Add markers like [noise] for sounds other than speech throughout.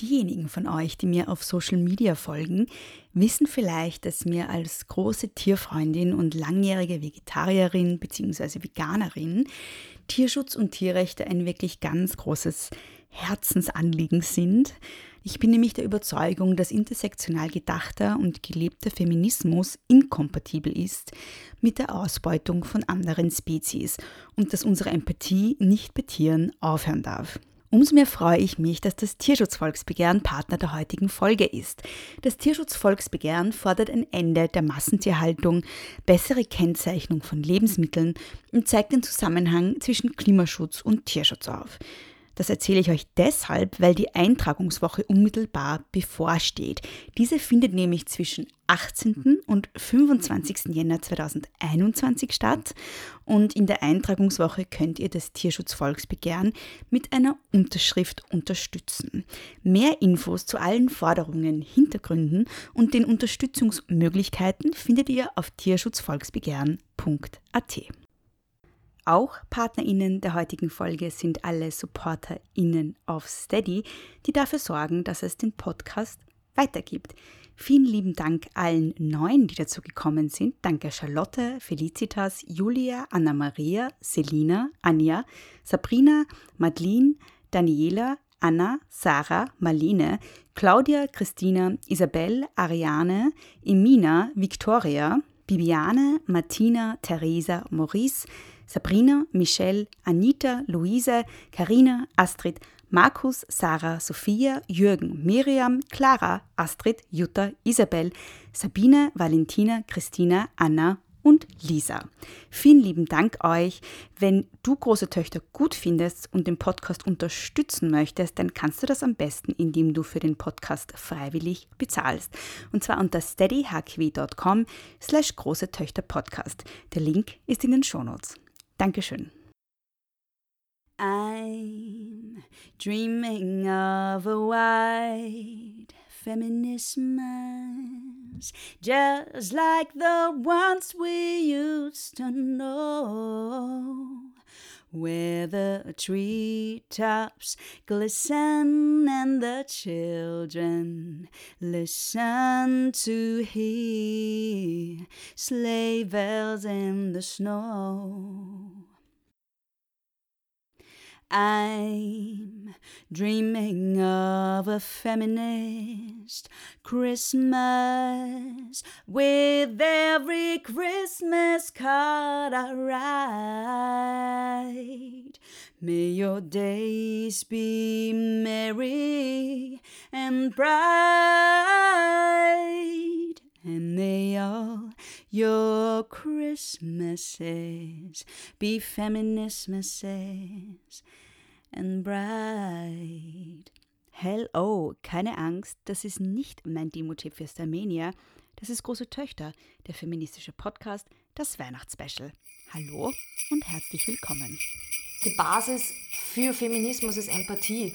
Diejenigen von euch, die mir auf Social Media folgen, wissen vielleicht, dass mir als große Tierfreundin und langjährige Vegetarierin bzw. Veganerin Tierschutz und Tierrechte ein wirklich ganz großes Herzensanliegen sind. Ich bin nämlich der Überzeugung, dass intersektional gedachter und gelebter Feminismus inkompatibel ist mit der Ausbeutung von anderen Spezies und dass unsere Empathie nicht bei Tieren aufhören darf. Umso mehr freue ich mich, dass das Tierschutzvolksbegehren Partner der heutigen Folge ist. Das Tierschutzvolksbegehren fordert ein Ende der Massentierhaltung, bessere Kennzeichnung von Lebensmitteln und zeigt den Zusammenhang zwischen Klimaschutz und Tierschutz auf. Das erzähle ich euch deshalb, weil die Eintragungswoche unmittelbar bevorsteht. Diese findet nämlich zwischen 18. und 25. Jänner 2021 statt und in der Eintragungswoche könnt ihr das Tierschutzvolksbegehren mit einer Unterschrift unterstützen. Mehr Infos zu allen Forderungen, Hintergründen und den Unterstützungsmöglichkeiten findet ihr auf tierschutzvolksbegehren.at. Auch PartnerInnen der heutigen Folge sind alle SupporterInnen auf Steady, die dafür sorgen, dass es den Podcast weitergibt. Vielen lieben Dank allen Neuen, die dazu gekommen sind. Danke Charlotte, Felicitas, Julia, Anna-Maria, Selina, Anja, Sabrina, Madeline, Daniela, Anna, Sarah, Marlene, Claudia, Christina, Isabel, Ariane, Emina, Victoria, Bibiane, Martina, Theresa, Maurice, Sabrina, Michelle, Anita, Luise, Karina, Astrid, Markus, Sarah, Sophia, Jürgen, Miriam, Clara, Astrid, Jutta, Isabel, Sabine, Valentina, Christina, Anna und Lisa. Vielen lieben Dank euch. Wenn du große Töchter gut findest und den Podcast unterstützen möchtest, dann kannst du das am besten, indem du für den Podcast freiwillig bezahlst. Und zwar unter steadyhq.com slash große Töchter Podcast. Der Link ist in den Shownotes. Dankeschön. I'm dreaming of a white feminismus, just like the ones we used to know, where the treetops glisten and the children listen to hear sleigh bells in the snow. I'm dreaming of a feminist Christmas with every Christmas card I write. May your days be merry and bright, and may all your Christmases be feministmases and bright. Hello, keine Angst, das ist nicht mein Demo-Tipp für Starmania. Das ist Große Töchter, der feministische Podcast, das Weihnachtsspecial. Hallo und herzlich willkommen. Die Basis für Feminismus ist Empathie.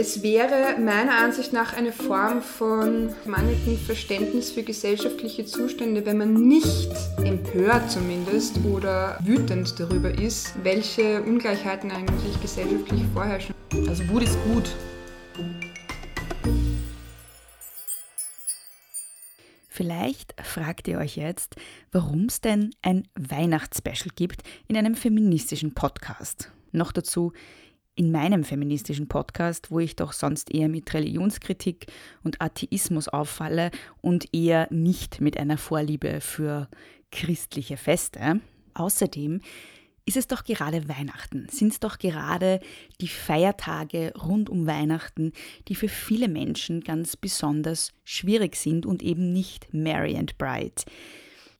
Es wäre meiner Ansicht nach eine Form von mangelndem Verständnis für gesellschaftliche Zustände, wenn man nicht empört zumindest oder wütend darüber ist, welche Ungleichheiten eigentlich gesellschaftlich vorherrschen. Also Wut ist gut. Vielleicht fragt ihr euch jetzt, warum es denn ein Weihnachtsspecial gibt in einem feministischen Podcast. Noch dazu in meinem feministischen Podcast, wo ich doch sonst eher mit Religionskritik und Atheismus auffalle und eher nicht mit einer Vorliebe für christliche Feste. Außerdem ist es doch gerade Weihnachten, sind es doch gerade die Feiertage rund um Weihnachten, die für viele Menschen ganz besonders schwierig sind und eben nicht Merry and Bright.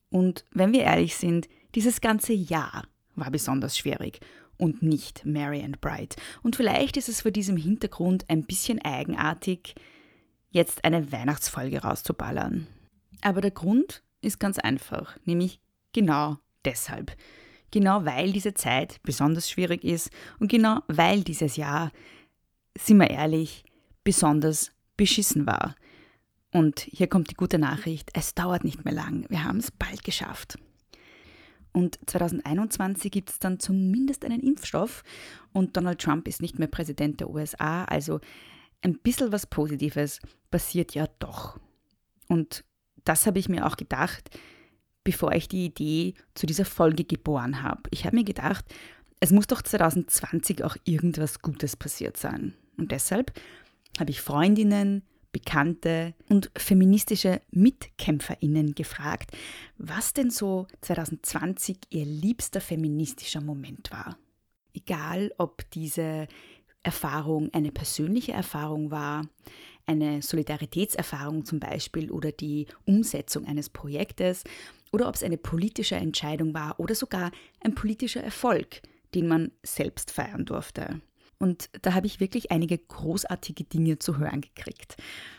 Und wenn wir ehrlich sind, dieses ganze Jahr war besonders schwierig und nicht Merry and Bright. Und vielleicht ist es vor diesem Hintergrund ein bisschen eigenartig, jetzt eine Weihnachtsfolge rauszuballern. Aber der Grund ist ganz einfach, nämlich genau deshalb. Genau weil diese Zeit besonders schwierig ist und genau weil dieses Jahr, sind wir ehrlich, besonders beschissen war. Und hier kommt die gute Nachricht, es dauert nicht mehr lang, wir haben es bald geschafft. Und 2021 gibt es dann zumindest einen Impfstoff und Donald Trump ist nicht mehr Präsident der USA, also ein bisschen was Positives passiert ja doch. Und das habe ich mir auch gedacht, bevor ich die Idee zu dieser Folge geboren habe. Ich habe mir gedacht, es muss doch 2020 auch irgendwas Gutes passiert sein. Und deshalb habe ich Freundinnen, Bekannte und feministische Mitkämpferinnen gefragt, was denn so 2020 ihr liebster feministischer Moment war. Egal, ob diese Erfahrung eine persönliche Erfahrung war, eine Solidaritätserfahrung zum Beispiel oder die Umsetzung eines Projektes oder ob es eine politische Entscheidung war oder sogar ein politischer Erfolg, den man selbst feiern durfte. Und da habe ich wirklich einige großartige Dinge zu hören gekriegt.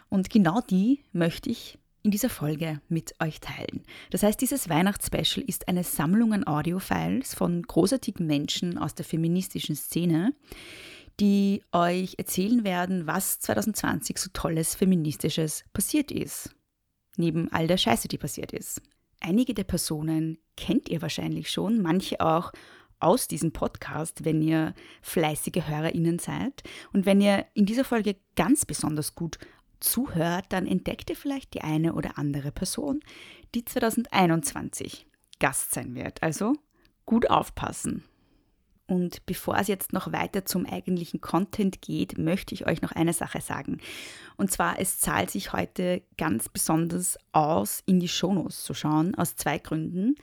Und genau die möchte ich in dieser Folge mit euch teilen. Das heißt, dieses Weihnachtsspecial ist eine Sammlung an Audiofiles von großartigen Menschen aus der feministischen Szene, die euch erzählen werden, was 2020 so tolles feministisches passiert ist. Neben all der Scheiße, die passiert ist. Einige der Personen kennt ihr wahrscheinlich schon, manche auch aus diesem Podcast, wenn ihr fleißige HörerInnen seid. Und wenn ihr in dieser Folge ganz besonders gut zuhört, dann entdeckt ihr vielleicht die eine oder andere Person, die 2021 Gast sein wird. Also gut aufpassen. Und bevor es jetzt noch weiter zum eigentlichen Content geht, möchte ich euch noch eine Sache sagen. Und zwar, es zahlt sich heute ganz besonders aus, in die Shownotes zu schauen, aus zwei Gründen.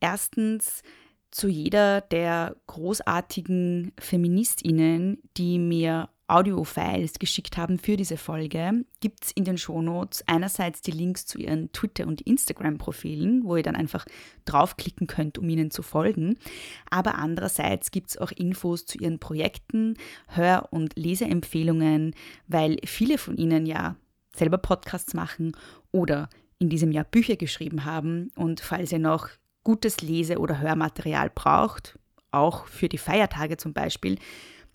Erstens, zu jeder der großartigen Feministinnen, die mir Audiofiles geschickt haben für diese Folge, gibt es in den Shownotes einerseits die Links zu ihren Twitter- und Instagram-Profilen, wo ihr dann einfach draufklicken könnt, um ihnen zu folgen. Aber andererseits gibt es auch Infos zu ihren Projekten, Hör- und Leseempfehlungen, weil viele von ihnen ja selber Podcasts machen oder in diesem Jahr Bücher geschrieben haben. Und falls ihr noch gutes Lese- oder Hörmaterial braucht, auch für die Feiertage zum Beispiel,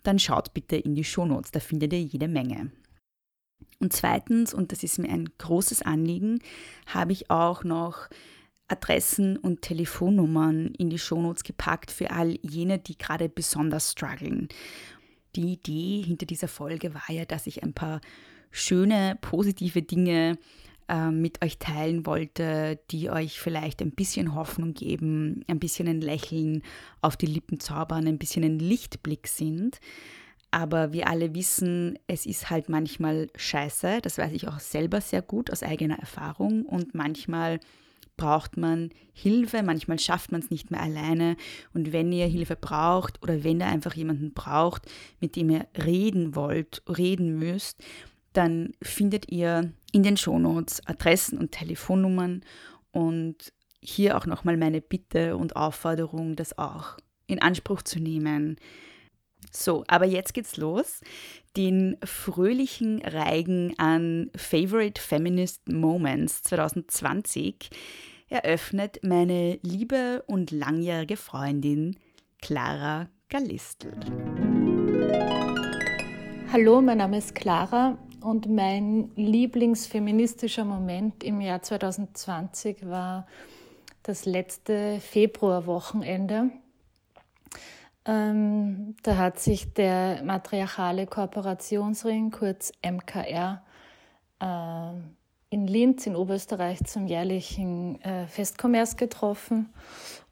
dann schaut bitte in die Shownotes, da findet ihr jede Menge. Und zweitens, und das ist mir ein großes Anliegen, habe ich auch noch Adressen und Telefonnummern in die Shownotes gepackt für all jene, die gerade besonders strugglen. Die Idee hinter dieser Folge war ja, dass ich ein paar schöne, positive Dinge mit euch teilen wollte, die euch vielleicht ein bisschen Hoffnung geben, ein bisschen ein Lächeln auf die Lippen zaubern, ein bisschen ein Lichtblick sind. Aber wir alle wissen, es ist halt manchmal scheiße. Das weiß ich auch selber sehr gut aus eigener Erfahrung. Und manchmal braucht man Hilfe, manchmal schafft man es nicht mehr alleine. Und wenn ihr Hilfe braucht oder wenn ihr einfach jemanden braucht, mit dem ihr reden wollt, reden müsst, dann findet ihr in den Shownotes Adressen und Telefonnummern und hier auch nochmal meine Bitte und Aufforderung, das auch in Anspruch zu nehmen. So, aber jetzt geht's los. Den fröhlichen Reigen an Favorite Feminist Moments 2020 eröffnet meine liebe und langjährige Freundin Clara Gallistel. Hallo, mein Name ist Clara und mein Lieblingsfeministischer Moment im Jahr 2020 war das letzte Februarwochenende. Ähm, da hat sich der matriarchale Kooperationsring, kurz MKR, äh, in Linz in Oberösterreich zum jährlichen äh, Festkommers getroffen.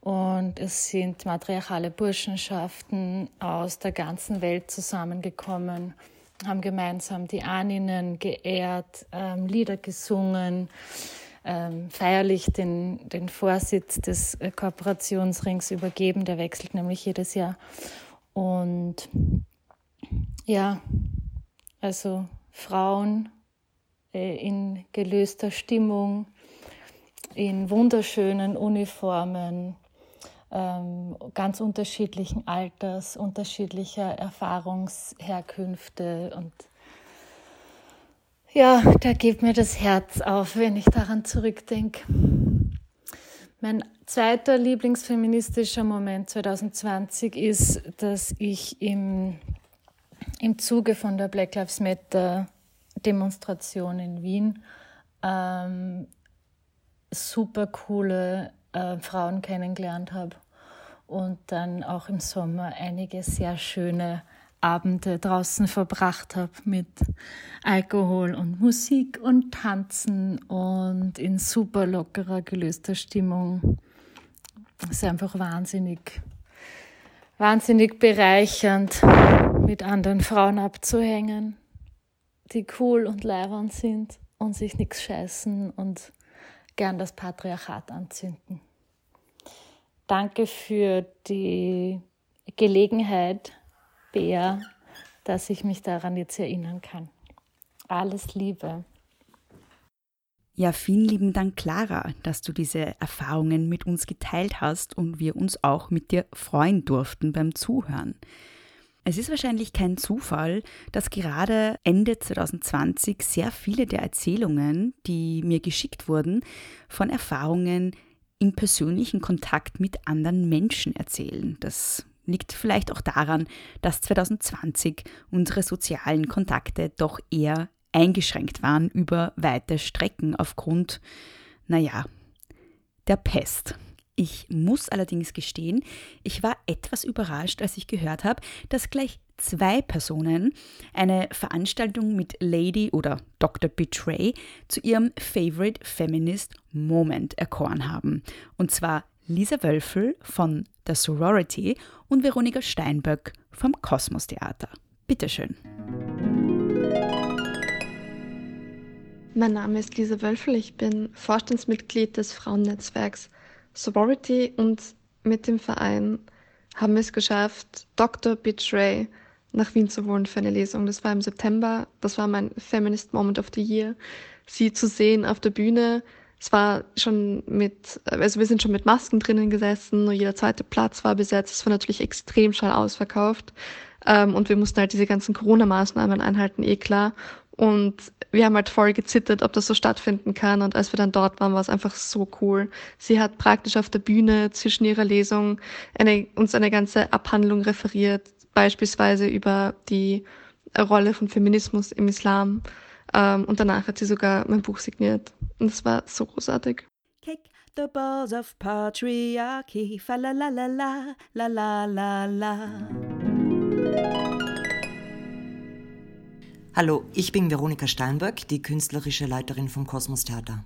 Und es sind matriarchale Burschenschaften aus der ganzen Welt zusammengekommen haben gemeinsam die Ahninnen geehrt, ähm, Lieder gesungen, ähm, feierlich den, den Vorsitz des äh, Kooperationsrings übergeben. Der wechselt nämlich jedes Jahr. Und ja, also Frauen äh, in gelöster Stimmung, in wunderschönen Uniformen, ganz unterschiedlichen Alters, unterschiedlicher Erfahrungsherkünfte und Ja, da geht mir das Herz auf, wenn ich daran zurückdenke. Mein zweiter Lieblingsfeministischer Moment 2020 ist, dass ich im, im Zuge von der Black Lives Matter Demonstration in Wien ähm, super coole äh, Frauen kennengelernt habe und dann auch im Sommer einige sehr schöne Abende draußen verbracht habe mit Alkohol und Musik und Tanzen und in super lockerer, gelöster Stimmung. Es ist einfach wahnsinnig, wahnsinnig bereichernd, mit anderen Frauen abzuhängen, die cool und leibend sind und sich nichts scheißen und gern das Patriarchat anzünden. Danke für die Gelegenheit, Bär, dass ich mich daran jetzt erinnern kann. Alles Liebe. Ja, vielen lieben Dank, Clara, dass du diese Erfahrungen mit uns geteilt hast und wir uns auch mit dir freuen durften beim Zuhören. Es ist wahrscheinlich kein Zufall, dass gerade Ende 2020 sehr viele der Erzählungen, die mir geschickt wurden, von Erfahrungen im persönlichen Kontakt mit anderen Menschen erzählen. Das liegt vielleicht auch daran, dass 2020 unsere sozialen Kontakte doch eher eingeschränkt waren über weite Strecken aufgrund, naja, der Pest. Ich muss allerdings gestehen, ich war etwas überrascht, als ich gehört habe, dass gleich zwei Personen eine Veranstaltung mit Lady oder Dr. Betray zu ihrem Favorite Feminist Moment erkoren haben. Und zwar Lisa Wölfel von der Sorority und Veronika Steinböck vom Kosmos Theater. Bitteschön. Mein Name ist Lisa Wölfel, ich bin Vorstandsmitglied des Frauennetzwerks Sorority und mit dem Verein haben wir es geschafft, Dr. Betray nach Wien zu holen für eine Lesung. Das war im September, das war mein Feminist Moment of the Year, sie zu sehen auf der Bühne, es war schon mit, also wir sind schon mit Masken drinnen gesessen, nur jeder zweite Platz war besetzt. Es war natürlich extrem schnell ausverkauft. Ähm, und wir mussten halt diese ganzen Corona-Maßnahmen einhalten, eh klar. Und wir haben halt voll gezittert, ob das so stattfinden kann. Und als wir dann dort waren, war es einfach so cool. Sie hat praktisch auf der Bühne zwischen ihrer Lesung eine, uns eine ganze Abhandlung referiert, beispielsweise über die Rolle von Feminismus im Islam. Ähm, und danach hat sie sogar mein Buch signiert. Und es war so großartig. Kick the balls of patriarchy, fa la la la la, la la la la. Hallo, ich bin Veronika Steinberg, die künstlerische Leiterin vom Kosmos Theater.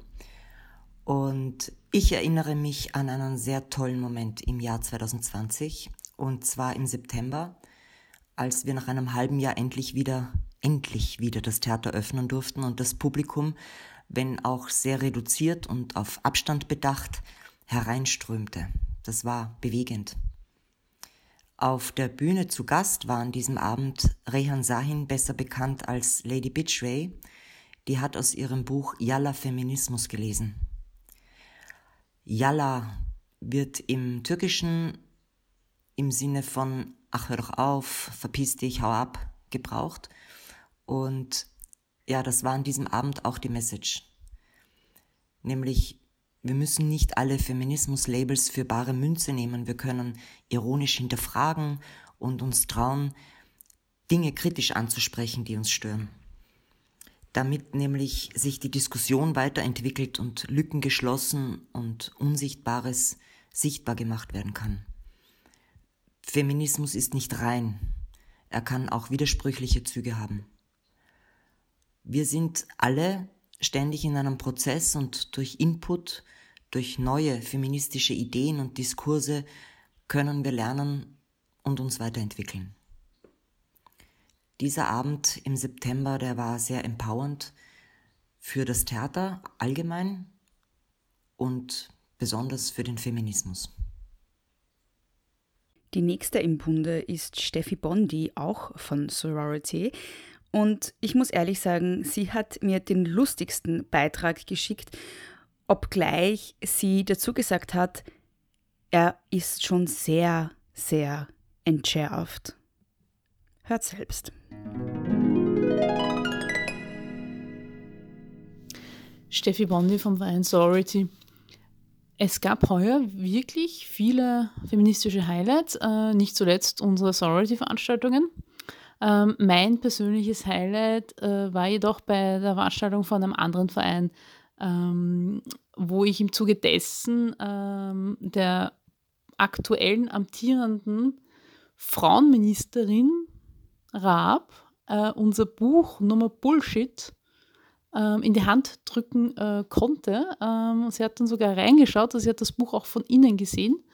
Und ich erinnere mich an einen sehr tollen Moment im Jahr 2020, und zwar im September, als wir nach einem halben Jahr endlich wieder endlich wieder das Theater öffnen durften und das Publikum, wenn auch sehr reduziert und auf Abstand bedacht, hereinströmte. Das war bewegend. Auf der Bühne zu Gast war an diesem Abend Rehan Sahin, besser bekannt als Lady Bitchway. Die hat aus ihrem Buch Yalla Feminismus gelesen. Yalla wird im Türkischen im Sinne von Ach, hör doch auf, verpiss dich, hau ab gebraucht und ja, das war an diesem Abend auch die Message. Nämlich, wir müssen nicht alle Feminismus-Labels für bare Münze nehmen. Wir können ironisch hinterfragen und uns trauen, Dinge kritisch anzusprechen, die uns stören. Damit nämlich sich die Diskussion weiterentwickelt und Lücken geschlossen und Unsichtbares sichtbar gemacht werden kann. Feminismus ist nicht rein. Er kann auch widersprüchliche Züge haben. Wir sind alle ständig in einem Prozess und durch Input, durch neue feministische Ideen und Diskurse können wir lernen und uns weiterentwickeln. Dieser Abend im September, der war sehr empowernd für das Theater allgemein und besonders für den Feminismus. Die nächste im Bunde ist Steffi Bondi, auch von Sorority. Und ich muss ehrlich sagen, sie hat mir den lustigsten Beitrag geschickt, obgleich sie dazu gesagt hat, er ist schon sehr, sehr entschärft. Hört selbst. Steffi Bondi vom Verein Sorority. Es gab heuer wirklich viele feministische Highlights, äh, nicht zuletzt unsere Sorority-Veranstaltungen. Ähm, mein persönliches Highlight äh, war jedoch bei der Veranstaltung von einem anderen Verein, ähm, wo ich im Zuge dessen ähm, der aktuellen amtierenden Frauenministerin Raab äh, unser Buch Nummer Bullshit ähm, in die Hand drücken äh, konnte. Ähm, sie hat dann sogar reingeschaut, also sie hat das Buch auch von innen gesehen.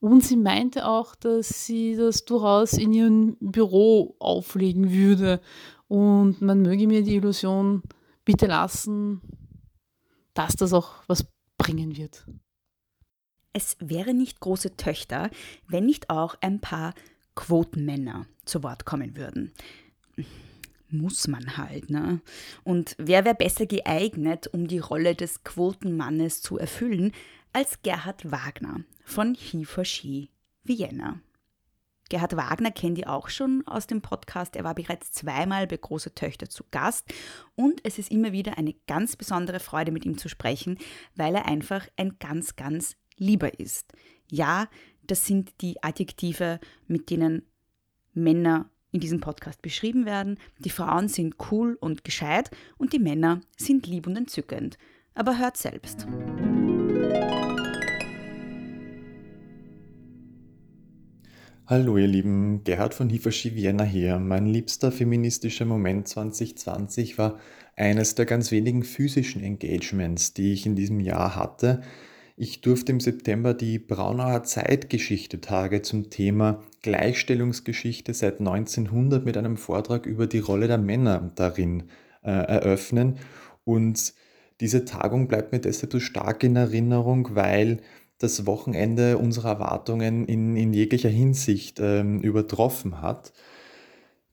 Und sie meinte auch, dass sie das durchaus in ihrem Büro auflegen würde. Und man möge mir die Illusion bitte lassen, dass das auch was bringen wird. Es wäre nicht große Töchter, wenn nicht auch ein paar Quotenmänner zu Wort kommen würden muss man halt. Ne? Und wer wäre besser geeignet, um die Rolle des Quotenmannes zu erfüllen, als Gerhard Wagner von He for She Vienna. Gerhard Wagner kennt ihr auch schon aus dem Podcast. Er war bereits zweimal bei Große Töchter zu Gast und es ist immer wieder eine ganz besondere Freude, mit ihm zu sprechen, weil er einfach ein ganz, ganz lieber ist. Ja, das sind die Adjektive, mit denen Männer in diesem Podcast beschrieben werden. Die Frauen sind cool und gescheit und die Männer sind lieb und entzückend. Aber hört selbst. Hallo ihr Lieben, Gerhard von Hiverschi Vienna hier. Mein liebster feministischer Moment 2020 war eines der ganz wenigen physischen Engagements, die ich in diesem Jahr hatte. Ich durfte im September die Braunauer Zeitgeschichte-Tage zum Thema Gleichstellungsgeschichte seit 1900 mit einem Vortrag über die Rolle der Männer darin äh, eröffnen. Und diese Tagung bleibt mir deshalb so stark in Erinnerung, weil das Wochenende unsere Erwartungen in, in jeglicher Hinsicht ähm, übertroffen hat.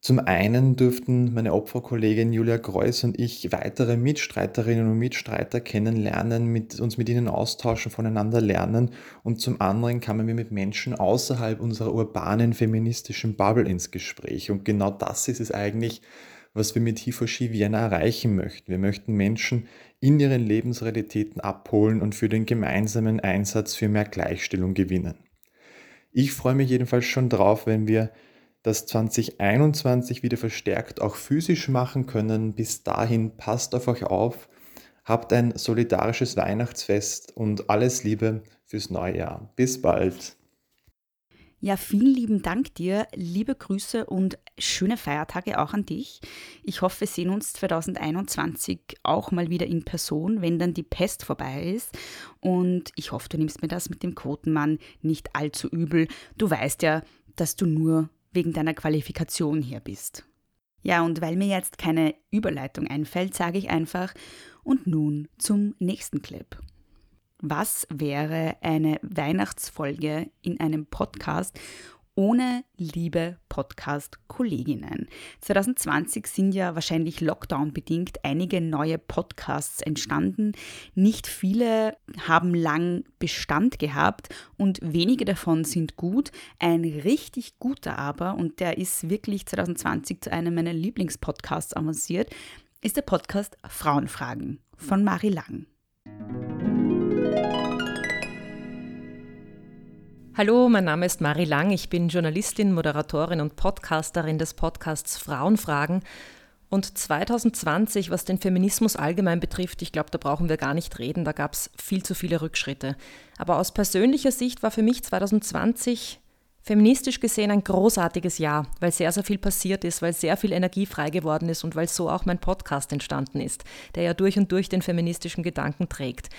Zum einen dürften meine Opferkollegin Julia Greuß und ich weitere Mitstreiterinnen und Mitstreiter kennenlernen, mit, uns mit ihnen austauschen, voneinander lernen und zum anderen kamen wir mit Menschen außerhalb unserer urbanen feministischen Bubble ins Gespräch und genau das ist es eigentlich, was wir mit Hifoshi Vienna erreichen möchten. Wir möchten Menschen in ihren Lebensrealitäten abholen und für den gemeinsamen Einsatz für mehr Gleichstellung gewinnen. Ich freue mich jedenfalls schon drauf, wenn wir das 2021 wieder verstärkt auch physisch machen können. Bis dahin passt auf euch auf, habt ein solidarisches Weihnachtsfest und alles Liebe fürs neue Jahr. Bis bald. Ja, vielen lieben Dank dir, liebe Grüße und schöne Feiertage auch an dich. Ich hoffe, wir sehen uns 2021 auch mal wieder in Person, wenn dann die Pest vorbei ist. Und ich hoffe, du nimmst mir das mit dem Quotenmann nicht allzu übel. Du weißt ja, dass du nur wegen deiner Qualifikation hier bist. Ja, und weil mir jetzt keine Überleitung einfällt, sage ich einfach, und nun zum nächsten Clip. Was wäre eine Weihnachtsfolge in einem Podcast ohne liebe Podcast-Kolleginnen. 2020 sind ja wahrscheinlich Lockdown-bedingt einige neue Podcasts entstanden. Nicht viele haben lang Bestand gehabt und wenige davon sind gut. Ein richtig guter aber, und der ist wirklich 2020 zu einem meiner Lieblingspodcasts avanciert, ist der Podcast Frauenfragen von Marie Lang. Hallo, mein Name ist Marie Lang. Ich bin Journalistin, Moderatorin und Podcasterin des Podcasts Frauenfragen. Und 2020, was den Feminismus allgemein betrifft, ich glaube, da brauchen wir gar nicht reden, da gab es viel zu viele Rückschritte. Aber aus persönlicher Sicht war für mich 2020 feministisch gesehen ein großartiges Jahr, weil sehr, sehr viel passiert ist, weil sehr viel Energie frei geworden ist und weil so auch mein Podcast entstanden ist, der ja durch und durch den feministischen Gedanken trägt.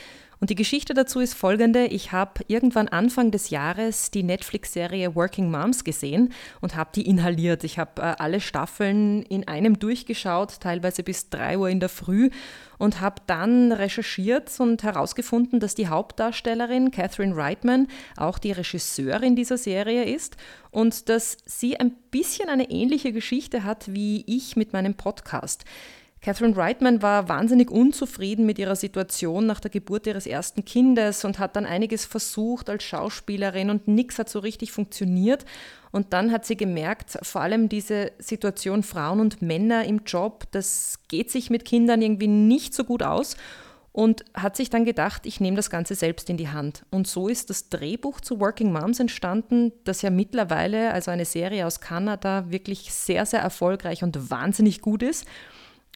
Und die Geschichte dazu ist folgende. Ich habe irgendwann Anfang des Jahres die Netflix-Serie Working Moms gesehen und habe die inhaliert. Ich habe äh, alle Staffeln in einem durchgeschaut, teilweise bis 3 Uhr in der Früh und habe dann recherchiert und herausgefunden, dass die Hauptdarstellerin Catherine Reitman auch die Regisseurin dieser Serie ist und dass sie ein bisschen eine ähnliche Geschichte hat wie ich mit meinem Podcast. Catherine Reitman war wahnsinnig unzufrieden mit ihrer Situation nach der Geburt ihres ersten Kindes und hat dann einiges versucht als Schauspielerin und nichts hat so richtig funktioniert. Und dann hat sie gemerkt, vor allem diese Situation Frauen und Männer im Job, das geht sich mit Kindern irgendwie nicht so gut aus. und hat sich dann gedacht, ich nehme das Ganze selbst in die Hand. Und so ist das Drehbuch zu Working Moms entstanden, das ja mittlerweile, also eine Serie aus Kanada, wirklich sehr, sehr erfolgreich und wahnsinnig gut ist.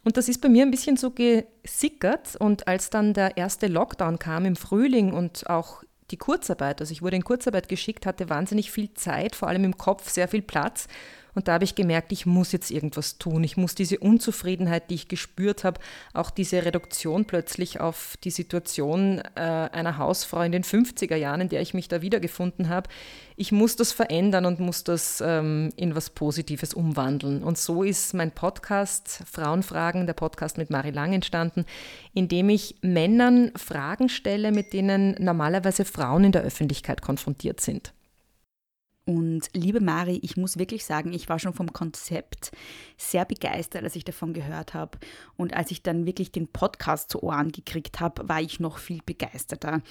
Und das ist bei mir ein bisschen so gesickert. Und als dann der erste Lockdown kam im Frühling und auch die Kurzarbeit, also ich wurde in Kurzarbeit geschickt, hatte wahnsinnig viel Zeit, vor allem im Kopf sehr viel Platz. Und da habe ich gemerkt, ich muss jetzt irgendwas tun. Ich muss diese Unzufriedenheit, die ich gespürt habe, auch diese Reduktion plötzlich auf die Situation äh, einer Hausfrau in den 50er Jahren, in der ich mich da wiedergefunden habe, ich muss das verändern und muss das ähm, in was Positives umwandeln. Und so ist mein Podcast Frauenfragen, der Podcast mit Marie Lang entstanden, in dem ich Männern Fragen stelle, mit denen normalerweise Frauen in der Öffentlichkeit konfrontiert sind. Und liebe Mari, ich muss wirklich sagen, ich war schon vom Konzept sehr begeistert, als ich davon gehört habe. Und als ich dann wirklich den Podcast zu Ohren gekriegt habe, war ich noch viel begeisterter.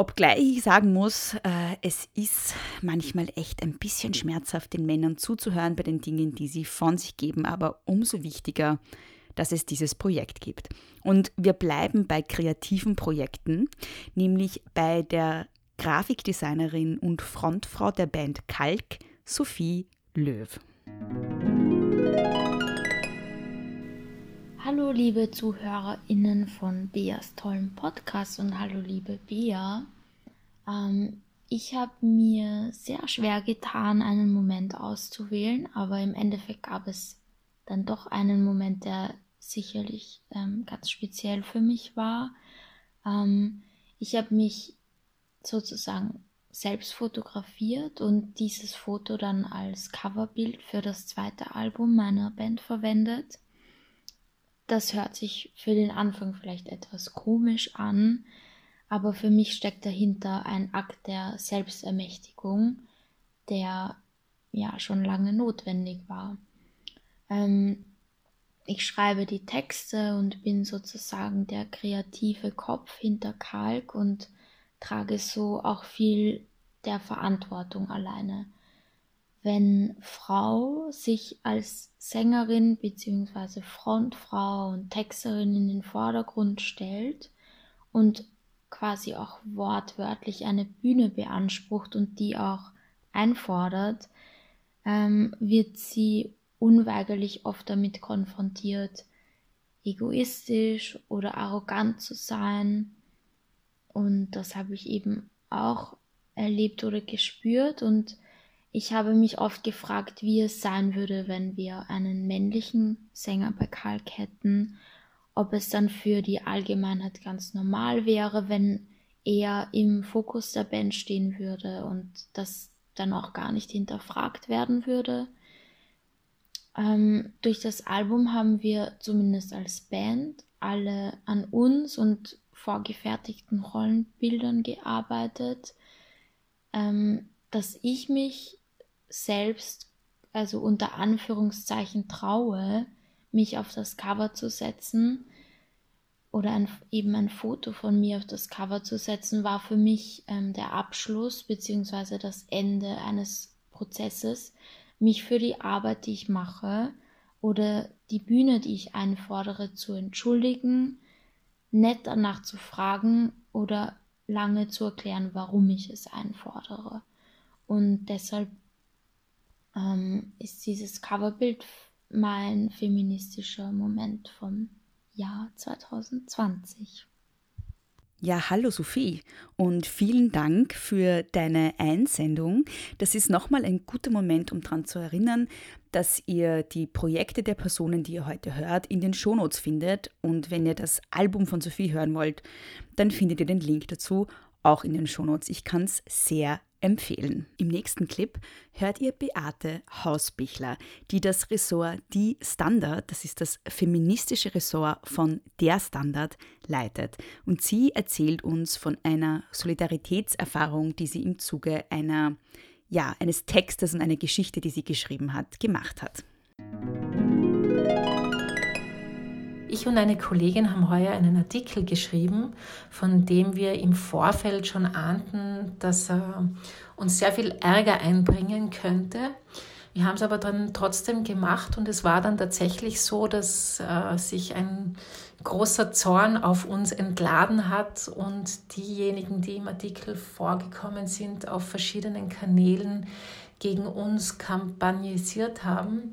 Obgleich ich sagen muss, äh, es ist manchmal echt ein bisschen schmerzhaft, den Männern zuzuhören bei den Dingen, die sie von sich geben, aber umso wichtiger, dass es dieses Projekt gibt. Und wir bleiben bei kreativen Projekten, nämlich bei der Grafikdesignerin und Frontfrau der Band Kalk, Sophie Löw. Hallo liebe ZuhörerInnen von Beas tollen Podcast und hallo liebe Bea. Ähm, ich habe mir sehr schwer getan, einen Moment auszuwählen, aber im Endeffekt gab es dann doch einen Moment, der sicherlich ähm, ganz speziell für mich war. Ähm, ich habe mich sozusagen selbst fotografiert und dieses Foto dann als Coverbild für das zweite Album meiner Band verwendet. Das hört sich für den Anfang vielleicht etwas komisch an, aber für mich steckt dahinter ein Akt der Selbstermächtigung, der ja schon lange notwendig war. Ähm, ich schreibe die Texte und bin sozusagen der kreative Kopf hinter Kalk und trage so auch viel der Verantwortung alleine. Wenn Frau sich als Sängerin bzw. Frontfrau und Texterin in den Vordergrund stellt und quasi auch wortwörtlich eine Bühne beansprucht und die auch einfordert, ähm, wird sie unweigerlich oft damit konfrontiert, egoistisch oder arrogant zu sein und das habe ich eben auch erlebt oder gespürt. Und ich habe mich oft gefragt, wie es sein würde, wenn wir einen männlichen Sänger bei Kalk hätten. Ob es dann für die Allgemeinheit ganz normal wäre, wenn er im Fokus der Band stehen würde und das dann auch gar nicht hinterfragt werden würde. Ähm, durch das Album haben wir zumindest als Band alle an uns und vorgefertigten Rollenbildern gearbeitet, ähm, dass ich mich selbst, also unter Anführungszeichen, traue, mich auf das Cover zu setzen oder ein, eben ein Foto von mir auf das Cover zu setzen, war für mich ähm, der Abschluss bzw. das Ende eines Prozesses, mich für die Arbeit, die ich mache oder die Bühne, die ich einfordere, zu entschuldigen, nett danach zu fragen oder lange zu erklären, warum ich es einfordere. Und deshalb ähm, ist dieses Coverbild mein feministischer Moment vom Jahr 2020. Ja, hallo Sophie und vielen Dank für deine Einsendung. Das ist nochmal ein guter Moment, um daran zu erinnern, dass ihr die Projekte der Personen, die ihr heute hört, in den Shownotes findet. Und wenn ihr das Album von Sophie hören wollt, dann findet ihr den Link dazu auch in den Shownotes. Ich kann es sehr empfehlen. Im nächsten Clip hört ihr Beate Hausbichler, die das Ressort Die Standard, das ist das feministische Ressort von Der Standard, leitet. Und sie erzählt uns von einer Solidaritätserfahrung, die sie im Zuge einer, ja, eines Textes und einer Geschichte, die sie geschrieben hat, gemacht hat. Ich und eine Kollegin haben heuer einen Artikel geschrieben, von dem wir im Vorfeld schon ahnten, dass er uns sehr viel Ärger einbringen könnte. Wir haben es aber dann trotzdem gemacht und es war dann tatsächlich so, dass äh, sich ein großer Zorn auf uns entladen hat und diejenigen, die im Artikel vorgekommen sind, auf verschiedenen Kanälen gegen uns kampagnisiert haben.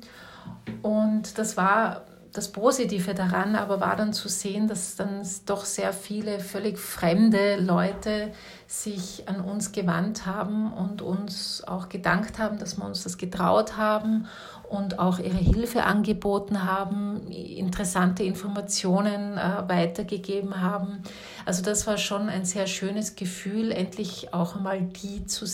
Und das war das Positive daran, aber war dann zu sehen, dass dann doch sehr viele völlig fremde Leute sich an uns gewandt haben und uns auch gedankt haben, dass wir uns das getraut haben und auch ihre Hilfe angeboten haben, interessante Informationen äh, weitergegeben haben. Also das war schon ein sehr schönes Gefühl, endlich auch einmal die zu,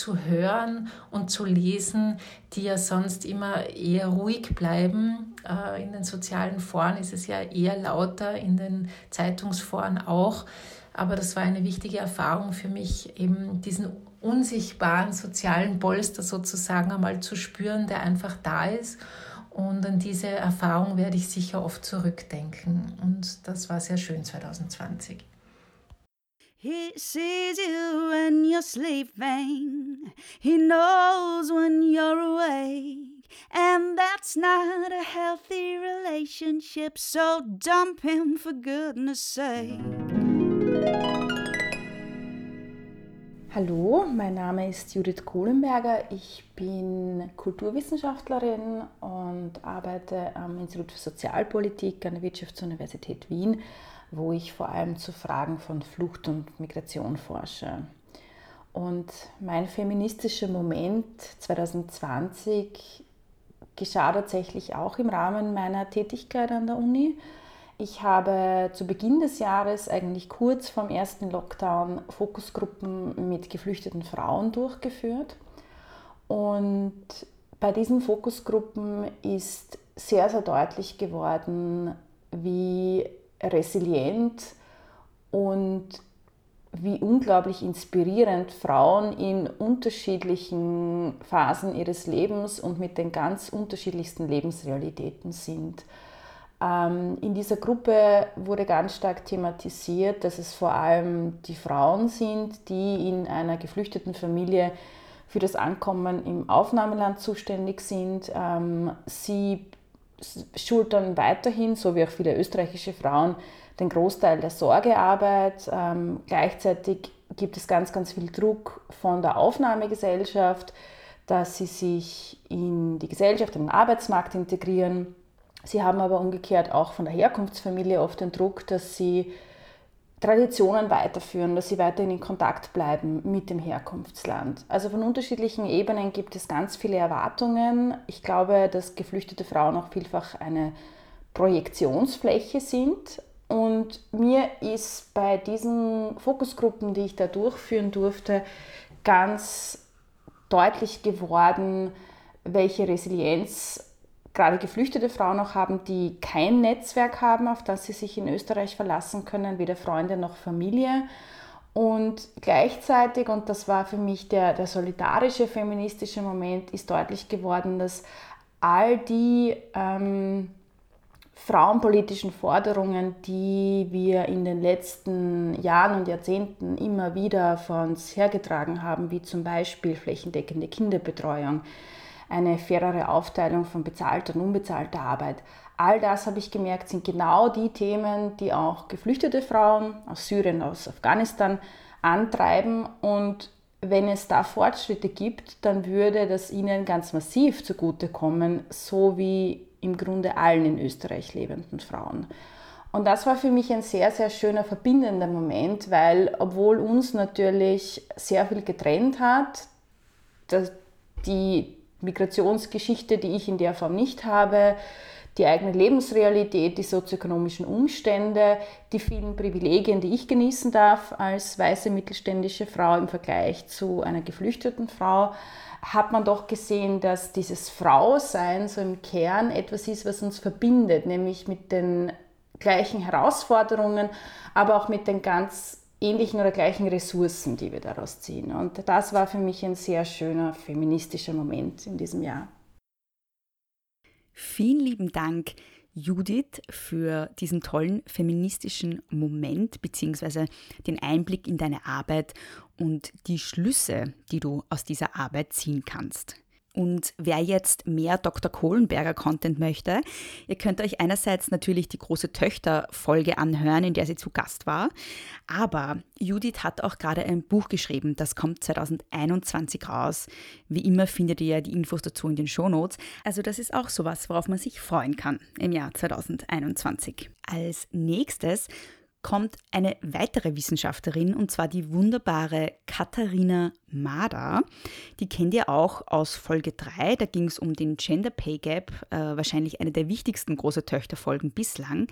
zu hören und zu lesen, die ja sonst immer eher ruhig bleiben. Äh, in den sozialen Foren ist es ja eher lauter, in den Zeitungsforen auch. Aber das war eine wichtige Erfahrung für mich, eben diesen unsichtbaren sozialen Polster sozusagen einmal zu spüren, der einfach da ist. Und an diese Erfahrung werde ich sicher oft zurückdenken. Und das war sehr schön 2020. He sees you when you're sleeping. He knows when you're awake. And that's not a healthy relationship, so dump him for goodness sake. Hallo, mein Name ist Judith Kohlenberger. Ich bin Kulturwissenschaftlerin und arbeite am Institut für Sozialpolitik an der Wirtschaftsuniversität Wien, wo ich vor allem zu Fragen von Flucht und Migration forsche. Und mein feministischer Moment 2020 geschah tatsächlich auch im Rahmen meiner Tätigkeit an der Uni. Ich habe zu Beginn des Jahres, eigentlich kurz vorm ersten Lockdown, Fokusgruppen mit geflüchteten Frauen durchgeführt. Und bei diesen Fokusgruppen ist sehr, sehr deutlich geworden, wie resilient und wie unglaublich inspirierend Frauen in unterschiedlichen Phasen ihres Lebens und mit den ganz unterschiedlichsten Lebensrealitäten sind. Ähm, in dieser Gruppe wurde ganz stark thematisiert, dass es vor allem die Frauen sind, die in einer geflüchteten Familie für das Ankommen im Aufnahmeland zuständig sind. Ähm, sie schultern weiterhin, so wie auch viele österreichische Frauen, den Großteil der Sorgearbeit. Ähm, gleichzeitig gibt es ganz, ganz viel Druck von der Aufnahmegesellschaft, dass sie sich in die Gesellschaft, in den Arbeitsmarkt integrieren Sie haben aber umgekehrt auch von der Herkunftsfamilie oft den Druck, dass sie Traditionen weiterführen, dass sie weiterhin in Kontakt bleiben mit dem Herkunftsland. Also von unterschiedlichen Ebenen gibt es ganz viele Erwartungen. Ich glaube, dass geflüchtete Frauen auch vielfach eine Projektionsfläche sind. Und mir ist bei diesen Fokusgruppen, die ich da durchführen durfte, ganz deutlich geworden, welche Resilienz gerade geflüchtete Frauen auch haben, die kein Netzwerk haben, auf das sie sich in Österreich verlassen können, weder Freunde noch Familie. Und gleichzeitig, und das war für mich der, der solidarische feministische Moment, ist deutlich geworden, dass all die ähm, frauenpolitischen Forderungen, die wir in den letzten Jahren und Jahrzehnten immer wieder von uns hergetragen haben, wie zum Beispiel flächendeckende Kinderbetreuung, eine fairere Aufteilung von bezahlter und unbezahlter Arbeit. All das habe ich gemerkt, sind genau die Themen, die auch geflüchtete Frauen aus Syrien, aus Afghanistan antreiben. Und wenn es da Fortschritte gibt, dann würde das ihnen ganz massiv zugutekommen, so wie im Grunde allen in Österreich lebenden Frauen. Und das war für mich ein sehr, sehr schöner verbindender Moment, weil obwohl uns natürlich sehr viel getrennt hat, die Migrationsgeschichte, die ich in der Form nicht habe, die eigene Lebensrealität, die sozioökonomischen Umstände, die vielen Privilegien, die ich genießen darf als weiße mittelständische Frau im Vergleich zu einer geflüchteten Frau, hat man doch gesehen, dass dieses Frausein so im Kern etwas ist, was uns verbindet, nämlich mit den gleichen Herausforderungen, aber auch mit den ganz ähnlichen oder gleichen Ressourcen, die wir daraus ziehen. Und das war für mich ein sehr schöner feministischer Moment in diesem Jahr. Vielen lieben Dank, Judith, für diesen tollen feministischen Moment bzw. den Einblick in deine Arbeit und die Schlüsse, die du aus dieser Arbeit ziehen kannst. Und wer jetzt mehr Dr. Kohlenberger Content möchte, ihr könnt euch einerseits natürlich die große Töchter-Folge anhören, in der sie zu Gast war. Aber Judith hat auch gerade ein Buch geschrieben, das kommt 2021 raus. Wie immer findet ihr ja die Infos dazu in den Shownotes. Also das ist auch sowas, worauf man sich freuen kann im Jahr 2021. Als nächstes kommt eine weitere Wissenschaftlerin und zwar die wunderbare Katharina Mader. Die kennt ihr auch aus Folge 3, da ging es um den Gender Pay Gap, äh, wahrscheinlich eine der wichtigsten große Töchterfolgen bislang.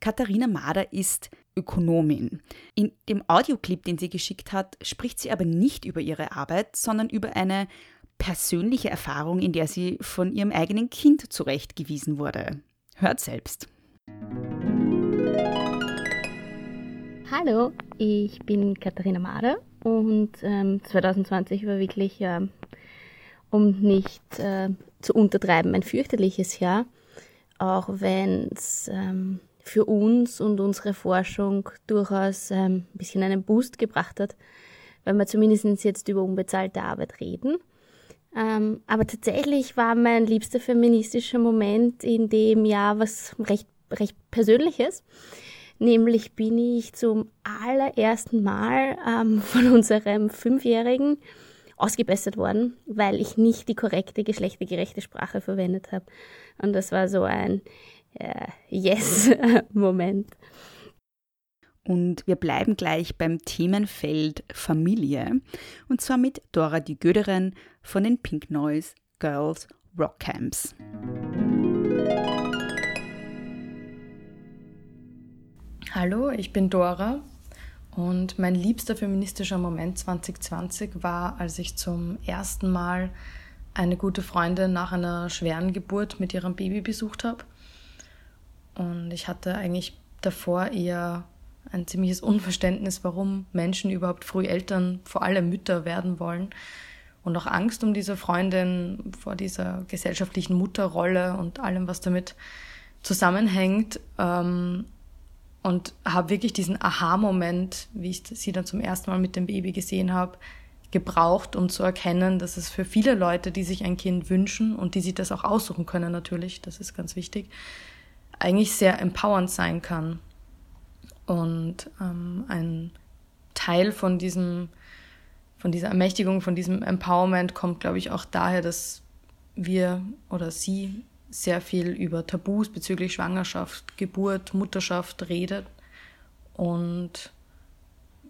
Katharina Mader ist Ökonomin. In dem Audioclip, den sie geschickt hat, spricht sie aber nicht über ihre Arbeit, sondern über eine persönliche Erfahrung, in der sie von ihrem eigenen Kind zurechtgewiesen wurde. Hört selbst. Hallo, ich bin Katharina Mader und ähm, 2020 war wirklich, äh, um nicht äh, zu untertreiben, ein fürchterliches Jahr, auch wenn es ähm, für uns und unsere Forschung durchaus ähm, ein bisschen einen Boost gebracht hat, weil wir zumindest jetzt über unbezahlte Arbeit reden. Ähm, aber tatsächlich war mein liebster feministischer Moment in dem Jahr was recht, recht Persönliches. Nämlich bin ich zum allerersten Mal ähm, [laughs] von unserem Fünfjährigen ausgebessert worden, weil ich nicht die korrekte geschlechtergerechte Sprache verwendet habe. Und das war so ein äh, Yes-Moment. [laughs] Und wir bleiben gleich beim Themenfeld Familie. Und zwar mit Dora die Göderin von den Pink Noise Girls Rock Camps. Hallo, ich bin Dora und mein liebster feministischer Moment 2020 war, als ich zum ersten Mal eine gute Freundin nach einer schweren Geburt mit ihrem Baby besucht habe. Und ich hatte eigentlich davor eher ein ziemliches Unverständnis, warum Menschen überhaupt früh Eltern, vor allem Mütter werden wollen. Und auch Angst um diese Freundin vor dieser gesellschaftlichen Mutterrolle und allem, was damit zusammenhängt. Ähm, und habe wirklich diesen Aha-Moment, wie ich sie dann zum ersten Mal mit dem Baby gesehen habe, gebraucht, um zu erkennen, dass es für viele Leute, die sich ein Kind wünschen und die sich das auch aussuchen können natürlich, das ist ganz wichtig, eigentlich sehr empowernd sein kann. Und ähm, ein Teil von diesem, von dieser Ermächtigung, von diesem Empowerment kommt, glaube ich, auch daher, dass wir oder sie sehr viel über Tabus bezüglich Schwangerschaft, Geburt, Mutterschaft redet. Und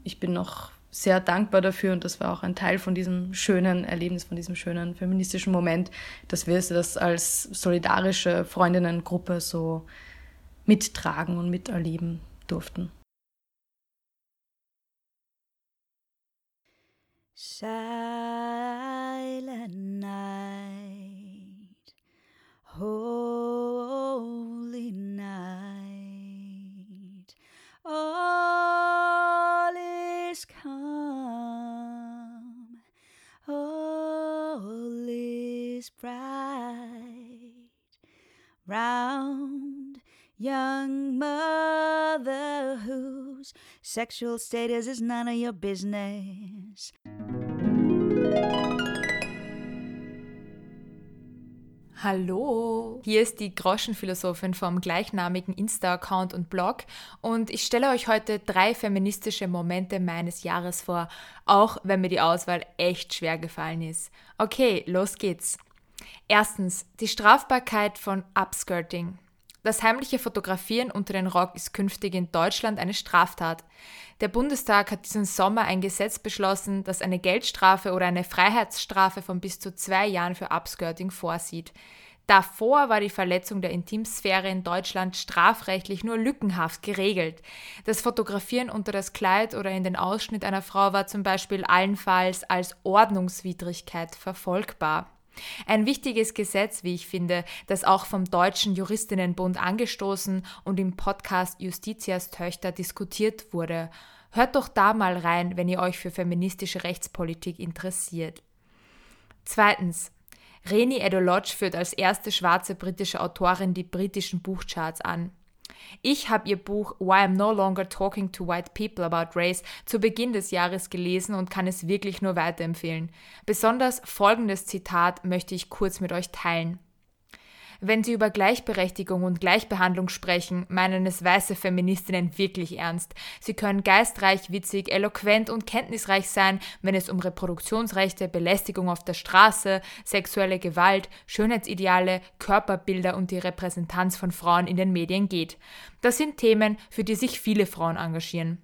ich bin noch sehr dankbar dafür und das war auch ein Teil von diesem schönen Erlebnis, von diesem schönen feministischen Moment, dass wir das als solidarische Freundinnengruppe so mittragen und miterleben durften. Silent night. Holy night. All is calm, all is bright. Round young mother whose sexual status is none of your business. Hallo, hier ist die Groschenphilosophin vom gleichnamigen Insta-Account und Blog und ich stelle euch heute drei feministische Momente meines Jahres vor, auch wenn mir die Auswahl echt schwer gefallen ist. Okay, los geht's. Erstens, die Strafbarkeit von Upskirting. Das heimliche Fotografieren unter den Rock ist künftig in Deutschland eine Straftat. Der Bundestag hat diesen Sommer ein Gesetz beschlossen, das eine Geldstrafe oder eine Freiheitsstrafe von bis zu zwei Jahren für Upskirting vorsieht. Davor war die Verletzung der Intimsphäre in Deutschland strafrechtlich nur lückenhaft geregelt. Das Fotografieren unter das Kleid oder in den Ausschnitt einer Frau war zum Beispiel allenfalls als Ordnungswidrigkeit verfolgbar. Ein wichtiges Gesetz, wie ich finde, das auch vom Deutschen Juristinnenbund angestoßen und im Podcast Justitias Töchter diskutiert wurde. Hört doch da mal rein, wenn ihr euch für feministische Rechtspolitik interessiert. Zweitens. Reni Eddo-Lodge führt als erste schwarze britische Autorin die britischen Buchcharts an. Ich habe ihr Buch Why I'm No Longer Talking to White People About Race zu Beginn des Jahres gelesen und kann es wirklich nur weiterempfehlen. Besonders folgendes Zitat möchte ich kurz mit euch teilen. Wenn sie über Gleichberechtigung und Gleichbehandlung sprechen, meinen es weiße Feministinnen wirklich ernst. Sie können geistreich, witzig, eloquent und kenntnisreich sein, wenn es um Reproduktionsrechte, Belästigung auf der Straße, sexuelle Gewalt, Schönheitsideale, Körperbilder und die Repräsentanz von Frauen in den Medien geht. Das sind Themen, für die sich viele Frauen engagieren.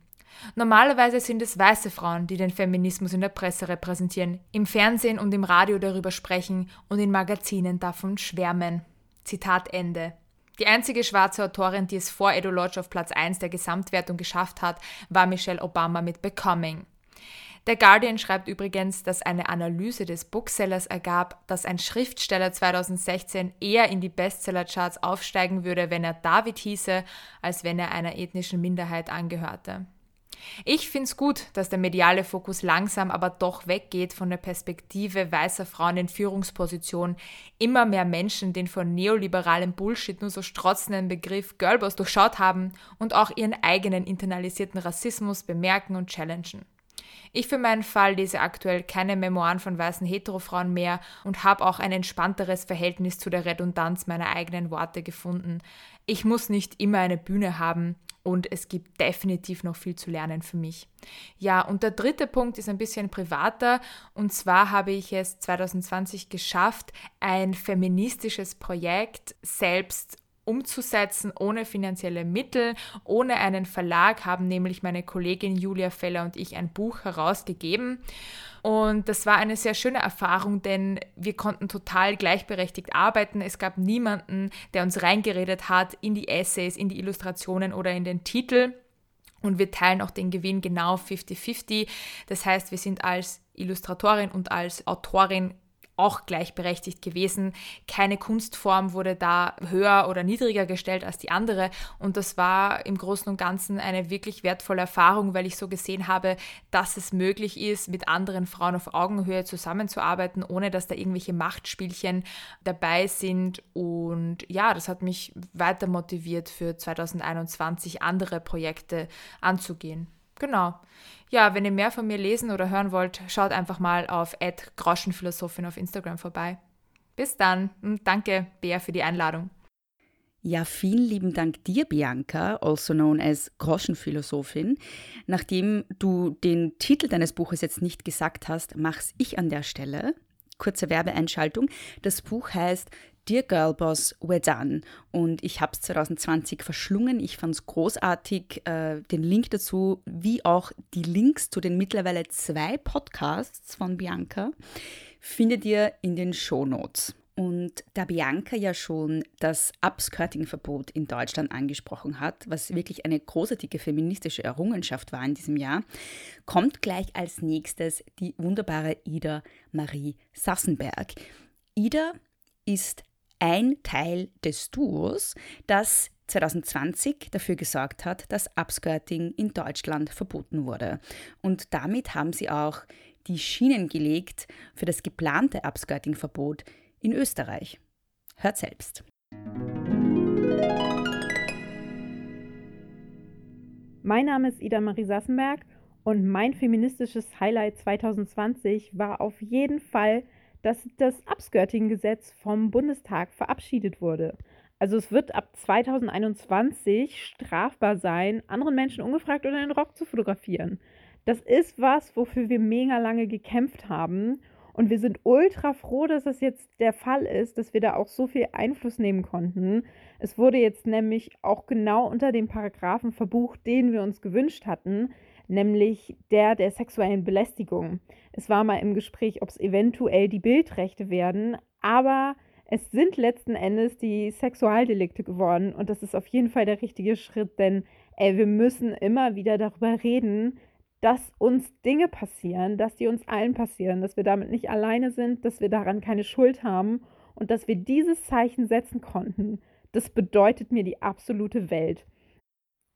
Normalerweise sind es weiße Frauen, die den Feminismus in der Presse repräsentieren, im Fernsehen und im Radio darüber sprechen und in Magazinen davon schwärmen. Zitat Ende. Die einzige schwarze Autorin, die es vor Edo Lodge auf Platz 1 der Gesamtwertung geschafft hat, war Michelle Obama mit Becoming. Der Guardian schreibt übrigens, dass eine Analyse des Booksellers ergab, dass ein Schriftsteller 2016 eher in die Bestsellercharts aufsteigen würde, wenn er David hieße, als wenn er einer ethnischen Minderheit angehörte. Ich finde es gut, dass der mediale Fokus langsam aber doch weggeht von der Perspektive weißer Frauen in Führungspositionen. Immer mehr Menschen den von neoliberalem Bullshit nur so strotzenden Begriff Girlboss durchschaut haben und auch ihren eigenen internalisierten Rassismus bemerken und challengen. Ich für meinen Fall lese aktuell keine Memoiren von weißen Heterofrauen mehr und habe auch ein entspannteres Verhältnis zu der Redundanz meiner eigenen Worte gefunden. Ich muss nicht immer eine Bühne haben, und es gibt definitiv noch viel zu lernen für mich. Ja, und der dritte Punkt ist ein bisschen privater und zwar habe ich es 2020 geschafft, ein feministisches Projekt selbst umzusetzen ohne finanzielle Mittel, ohne einen Verlag, haben nämlich meine Kollegin Julia Feller und ich ein Buch herausgegeben. Und das war eine sehr schöne Erfahrung, denn wir konnten total gleichberechtigt arbeiten. Es gab niemanden, der uns reingeredet hat in die Essays, in die Illustrationen oder in den Titel. Und wir teilen auch den Gewinn genau 50-50. Das heißt, wir sind als Illustratorin und als Autorin auch gleichberechtigt gewesen. Keine Kunstform wurde da höher oder niedriger gestellt als die andere. Und das war im Großen und Ganzen eine wirklich wertvolle Erfahrung, weil ich so gesehen habe, dass es möglich ist, mit anderen Frauen auf Augenhöhe zusammenzuarbeiten, ohne dass da irgendwelche Machtspielchen dabei sind. Und ja, das hat mich weiter motiviert für 2021 andere Projekte anzugehen. Genau. Ja, wenn ihr mehr von mir lesen oder hören wollt, schaut einfach mal auf Groschenphilosophin auf Instagram vorbei. Bis dann und danke, Bea, für die Einladung. Ja, vielen lieben Dank dir, Bianca, also known as Groschenphilosophin. Nachdem du den Titel deines Buches jetzt nicht gesagt hast, mach's ich an der Stelle. Kurze Werbeeinschaltung. Das Buch heißt Dear Girlboss, we're done. Und ich habe es 2020 verschlungen. Ich fand es großartig. Äh, den Link dazu, wie auch die Links zu den mittlerweile zwei Podcasts von Bianca, findet ihr in den Show Notes. Und da Bianca ja schon das Upskirting-Verbot in Deutschland angesprochen hat, was wirklich eine großartige feministische Errungenschaft war in diesem Jahr, kommt gleich als nächstes die wunderbare Ida Marie Sassenberg. Ida ist ein Teil des Duos, das 2020 dafür gesorgt hat, dass Upskirting in Deutschland verboten wurde. Und damit haben sie auch die Schienen gelegt für das geplante Upskirting-Verbot in Österreich. Hört selbst. Mein Name ist Ida Marie Sassenberg und mein feministisches Highlight 2020 war auf jeden Fall dass das Upskirting-Gesetz vom Bundestag verabschiedet wurde. Also es wird ab 2021 strafbar sein, anderen Menschen ungefragt unter den Rock zu fotografieren. Das ist was, wofür wir mega lange gekämpft haben. Und wir sind ultra froh, dass das jetzt der Fall ist, dass wir da auch so viel Einfluss nehmen konnten. Es wurde jetzt nämlich auch genau unter dem Paragraphen verbucht, den wir uns gewünscht hatten, nämlich der der sexuellen Belästigung. Es war mal im Gespräch, ob es eventuell die Bildrechte werden, aber es sind letzten Endes die Sexualdelikte geworden und das ist auf jeden Fall der richtige Schritt, denn ey, wir müssen immer wieder darüber reden, dass uns Dinge passieren, dass die uns allen passieren, dass wir damit nicht alleine sind, dass wir daran keine Schuld haben und dass wir dieses Zeichen setzen konnten. Das bedeutet mir die absolute Welt.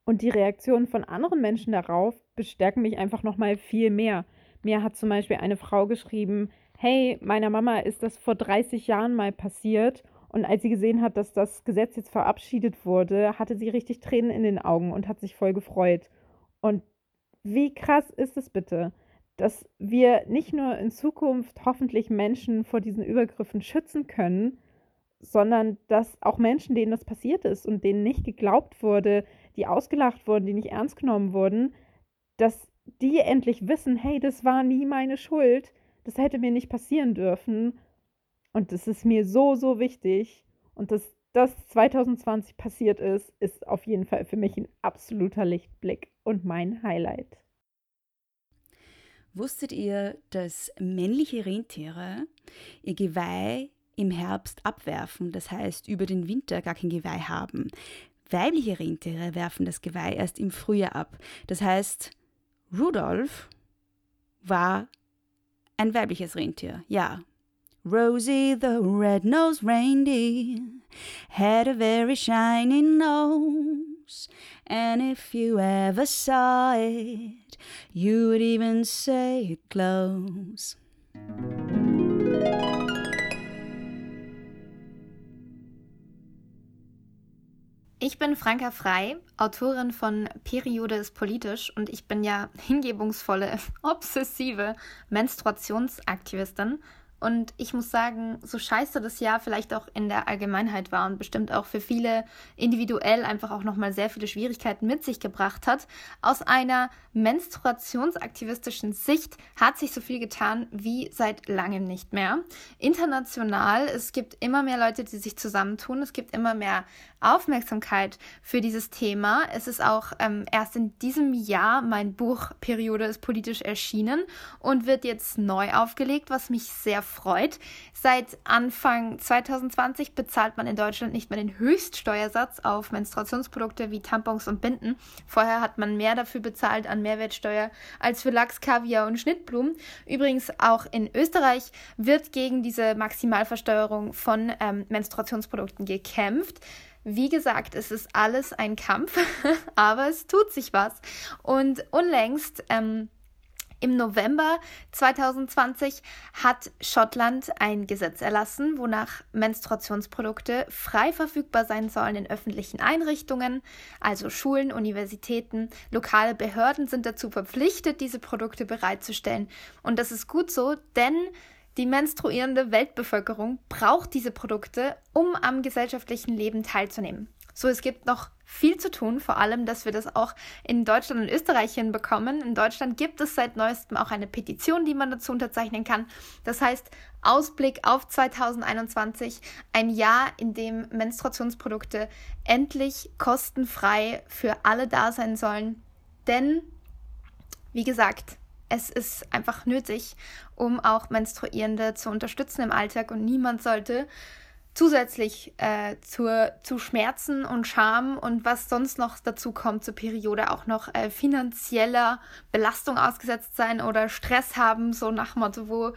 Und die Reaktionen von anderen Menschen darauf bestärken mich einfach nochmal viel mehr. Mir hat zum Beispiel eine Frau geschrieben, hey, meiner Mama ist das vor 30 Jahren mal passiert Und als sie gesehen hat, dass das Gesetz jetzt verabschiedet wurde, hatte sie richtig Tränen in den Augen und hat sich voll gefreut. Und wie krass ist es bitte, dass wir nicht nur in Zukunft hoffentlich Menschen vor diesen Übergriffen schützen können, sondern dass auch Menschen, denen das passiert ist und denen nicht geglaubt wurde, die ausgelacht wurden, die nicht ernst genommen wurden, dass die endlich wissen, hey, das war nie meine Schuld, das hätte mir nicht passieren dürfen. Und das ist mir so, so wichtig. Und dass das 2020 passiert ist, ist auf jeden Fall für mich ein absoluter Lichtblick und mein Highlight. Wusstet ihr, dass männliche Rentiere ihr Geweih im Herbst abwerfen, das heißt über den Winter gar kein Geweih haben? Weibliche Rentiere werfen das Geweih erst im Frühjahr ab. Das heißt, Rudolf war ein weibliches Rentier, ja. Rosie the red-nosed reindeer had a very shiny nose, and if you ever saw it, you would even say it glows. Ich bin Franka Frei, Autorin von Periode ist politisch und ich bin ja hingebungsvolle, [laughs] obsessive Menstruationsaktivistin und ich muss sagen, so scheiße das Jahr vielleicht auch in der Allgemeinheit war und bestimmt auch für viele individuell einfach auch nochmal sehr viele Schwierigkeiten mit sich gebracht hat, aus einer menstruationsaktivistischen Sicht hat sich so viel getan wie seit langem nicht mehr. International, es gibt immer mehr Leute, die sich zusammentun, es gibt immer mehr Aufmerksamkeit für dieses Thema. Es ist auch ähm, erst in diesem Jahr mein Buch Periode ist politisch erschienen und wird jetzt neu aufgelegt, was mich sehr freut. Seit Anfang 2020 bezahlt man in Deutschland nicht mehr den Höchststeuersatz auf Menstruationsprodukte wie Tampons und Binden. Vorher hat man mehr dafür bezahlt an Mehrwertsteuer als für Lachs, Kaviar und Schnittblumen. Übrigens auch in Österreich wird gegen diese Maximalversteuerung von ähm, Menstruationsprodukten gekämpft. Wie gesagt, es ist alles ein Kampf, [laughs] aber es tut sich was. Und unlängst ähm, im November 2020 hat Schottland ein Gesetz erlassen, wonach Menstruationsprodukte frei verfügbar sein sollen in öffentlichen Einrichtungen, also Schulen, Universitäten, lokale Behörden sind dazu verpflichtet, diese Produkte bereitzustellen. Und das ist gut so, denn die menstruierende Weltbevölkerung braucht diese Produkte, um am gesellschaftlichen Leben teilzunehmen. So, es gibt noch viel zu tun, vor allem, dass wir das auch in Deutschland und Österreich hinbekommen. In Deutschland gibt es seit neuestem auch eine Petition, die man dazu unterzeichnen kann. Das heißt, Ausblick auf 2021, ein Jahr, in dem Menstruationsprodukte endlich kostenfrei für alle da sein sollen. Denn, wie gesagt, es ist einfach nötig, um auch Menstruierende zu unterstützen im Alltag und niemand sollte zusätzlich äh, zur, zu Schmerzen und Scham und was sonst noch dazu kommt zur Periode auch noch äh, finanzieller Belastung ausgesetzt sein oder Stress haben, so nach Motto, wo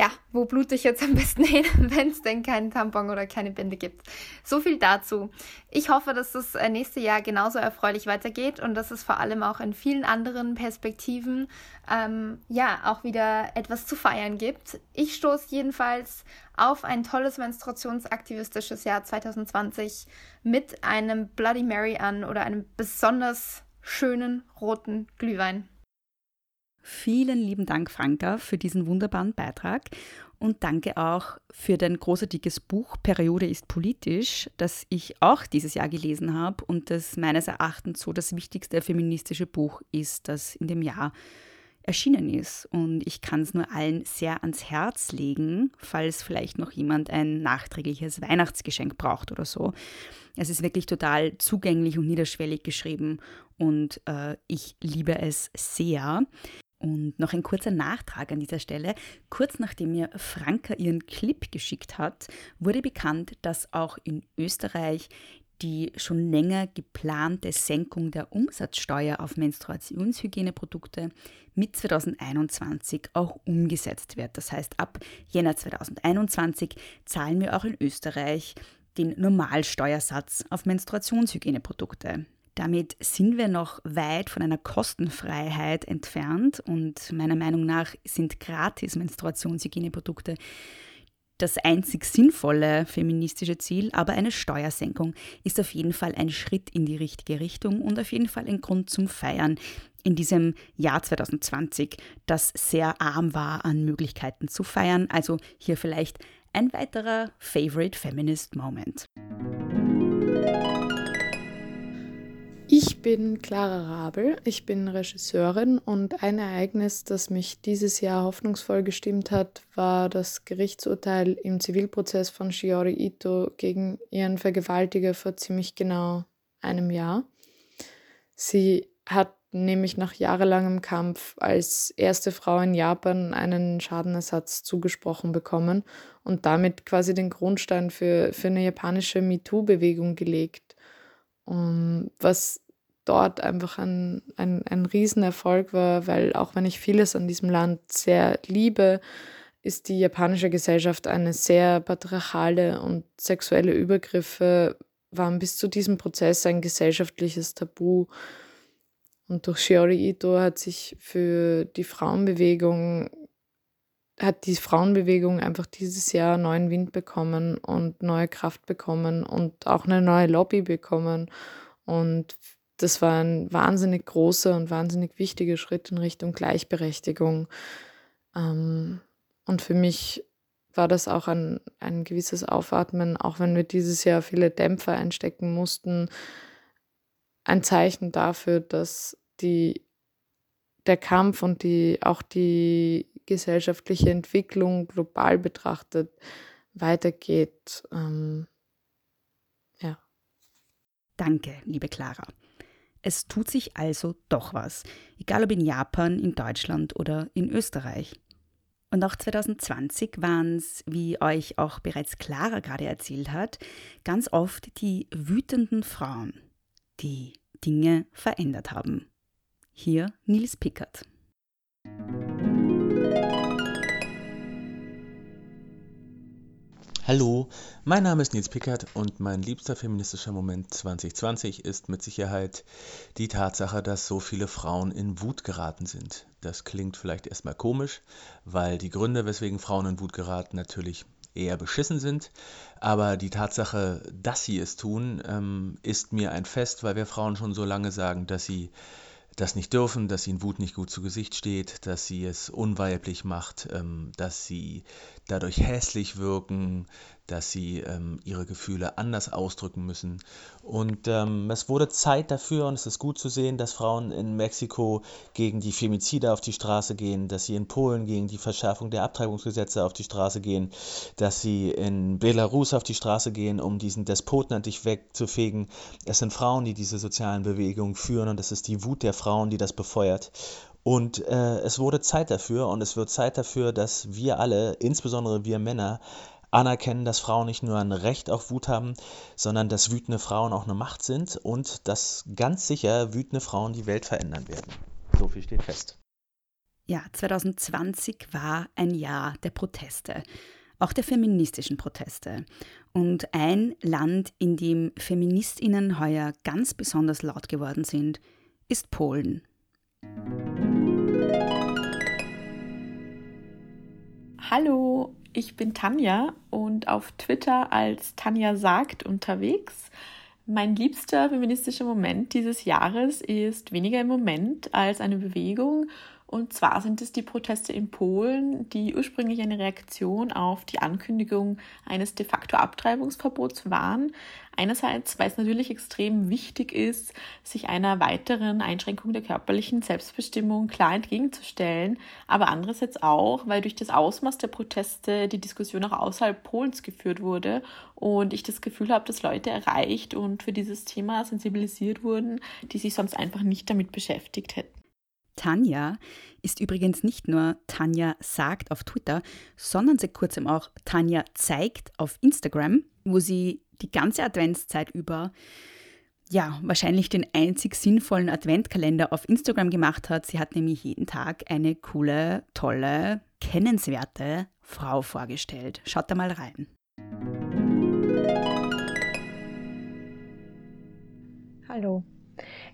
ja, wo blute ich jetzt am besten [laughs] hin, wenn es denn keinen Tampon oder keine Binde gibt. So viel dazu. Ich hoffe, dass das äh, nächste Jahr genauso erfreulich weitergeht und dass es vor allem auch in vielen anderen Perspektiven ähm, ja auch wieder etwas zu feiern gibt. Ich stoße jedenfalls auf ein tolles menstruationsaktivistisches Jahr 2020 mit einem Bloody Mary an oder einem besonders schönen roten Glühwein. Vielen lieben Dank, Franka, für diesen wunderbaren Beitrag und danke auch für dein großartiges Buch Periode ist politisch, das ich auch dieses Jahr gelesen habe und das meines Erachtens so das wichtigste feministische Buch ist, das in dem Jahr erschienen ist. Und ich kann es nur allen sehr ans Herz legen, falls vielleicht noch jemand ein nachträgliches Weihnachtsgeschenk braucht oder so. Es ist wirklich total zugänglich und niederschwellig geschrieben und äh, ich liebe es sehr. Und noch ein kurzer Nachtrag an dieser Stelle. Kurz nachdem mir Franka ihren Clip geschickt hat, wurde bekannt, dass auch in Österreich die schon länger geplante Senkung der Umsatzsteuer auf Menstruationshygieneprodukte mit 2021 auch umgesetzt wird. Das heißt, ab Jänner 2021 zahlen wir auch in Österreich den Normalsteuersatz auf Menstruationshygieneprodukte. Damit sind wir noch weit von einer Kostenfreiheit entfernt und meiner Meinung nach sind gratis Menstruationshygieneprodukte das einzig sinnvolle feministische Ziel, aber eine Steuersenkung ist auf jeden Fall ein Schritt in die richtige Richtung und auf jeden Fall ein Grund zum Feiern in diesem Jahr 2020, das sehr arm war an Möglichkeiten zu feiern. Also hier vielleicht ein weiterer Favorite Feminist Moment. Ich bin Clara Rabel, ich bin Regisseurin und ein Ereignis, das mich dieses Jahr hoffnungsvoll gestimmt hat, war das Gerichtsurteil im Zivilprozess von Shiori Ito gegen ihren Vergewaltiger vor ziemlich genau einem Jahr. Sie hat nämlich nach jahrelangem Kampf als erste Frau in Japan einen Schadenersatz zugesprochen bekommen und damit quasi den Grundstein für, für eine japanische MeToo-Bewegung gelegt. Um, was dort einfach ein, ein, ein Riesenerfolg war, weil auch wenn ich vieles an diesem Land sehr liebe, ist die japanische Gesellschaft eine sehr patriarchale und sexuelle Übergriffe waren bis zu diesem Prozess ein gesellschaftliches Tabu. Und durch Shiori Ito hat sich für die Frauenbewegung, hat die Frauenbewegung einfach dieses Jahr neuen Wind bekommen und neue Kraft bekommen und auch eine neue Lobby bekommen. Und das war ein wahnsinnig großer und wahnsinnig wichtiger Schritt in Richtung Gleichberechtigung. Ähm, und für mich war das auch ein, ein gewisses Aufatmen, auch wenn wir dieses Jahr viele Dämpfer einstecken mussten, ein Zeichen dafür, dass die, der Kampf und die, auch die gesellschaftliche Entwicklung global betrachtet weitergeht. Ähm, ja. Danke, liebe Clara. Es tut sich also doch was, egal ob in Japan, in Deutschland oder in Österreich. Und auch 2020 waren es, wie euch auch bereits Clara gerade erzählt hat, ganz oft die wütenden Frauen, die Dinge verändert haben. Hier Nils Pickert. Hallo, mein Name ist Nils Pickert und mein liebster feministischer Moment 2020 ist mit Sicherheit die Tatsache, dass so viele Frauen in Wut geraten sind. Das klingt vielleicht erstmal komisch, weil die Gründe, weswegen Frauen in Wut geraten, natürlich eher beschissen sind. Aber die Tatsache, dass sie es tun, ähm, ist mir ein Fest, weil wir Frauen schon so lange sagen, dass sie das nicht dürfen, dass ihnen Wut nicht gut zu Gesicht steht, dass sie es unweiblich macht, ähm, dass sie dadurch hässlich wirken, dass sie ähm, ihre Gefühle anders ausdrücken müssen. Und ähm, es wurde Zeit dafür und es ist gut zu sehen, dass Frauen in Mexiko gegen die Femizide auf die Straße gehen, dass sie in Polen gegen die Verschärfung der Abtreibungsgesetze auf die Straße gehen, dass sie in Belarus auf die Straße gehen, um diesen Despoten endlich wegzufegen. Es sind Frauen, die diese sozialen Bewegungen führen und es ist die Wut der Frauen, die das befeuert. Und äh, es wurde Zeit dafür und es wird Zeit dafür, dass wir alle, insbesondere wir Männer, anerkennen, dass Frauen nicht nur ein Recht auf Wut haben, sondern dass wütende Frauen auch eine Macht sind und dass ganz sicher wütende Frauen die Welt verändern werden. So viel steht fest. Ja, 2020 war ein Jahr der Proteste, auch der feministischen Proteste. Und ein Land, in dem Feministinnen heuer ganz besonders laut geworden sind, ist Polen. Hallo, ich bin Tanja und auf Twitter als Tanja sagt unterwegs. Mein liebster feministischer Moment dieses Jahres ist weniger im Moment als eine Bewegung und zwar sind es die Proteste in Polen, die ursprünglich eine Reaktion auf die Ankündigung eines de facto Abtreibungsverbots waren. Einerseits, weil es natürlich extrem wichtig ist, sich einer weiteren Einschränkung der körperlichen Selbstbestimmung klar entgegenzustellen, aber andererseits auch, weil durch das Ausmaß der Proteste die Diskussion auch außerhalb Polens geführt wurde und ich das Gefühl habe, dass Leute erreicht und für dieses Thema sensibilisiert wurden, die sich sonst einfach nicht damit beschäftigt hätten. Tanja ist übrigens nicht nur Tanja sagt auf Twitter, sondern seit kurzem auch Tanja zeigt auf Instagram, wo sie die ganze Adventszeit über ja, wahrscheinlich den einzig sinnvollen Adventkalender auf Instagram gemacht hat. Sie hat nämlich jeden Tag eine coole, tolle, kennenswerte Frau vorgestellt. Schaut da mal rein. Hallo,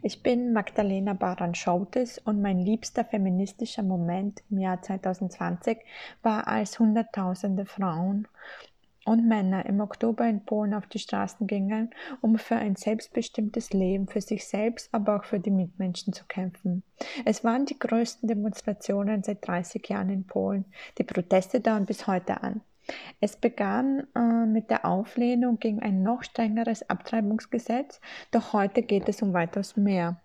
Ich bin Magdalena Baran-Schautis und mein liebster feministischer Moment im Jahr 2020 war, als Hunderttausende Frauen und Männer im Oktober in Polen auf die Straßen gingen, um für ein selbstbestimmtes Leben für sich selbst, aber auch für die Mitmenschen zu kämpfen. Es waren die größten Demonstrationen seit 30 Jahren in Polen. Die Proteste dauern bis heute an. Es begann äh, mit der Auflehnung gegen ein noch strengeres Abtreibungsgesetz, doch heute geht es um weitaus mehr.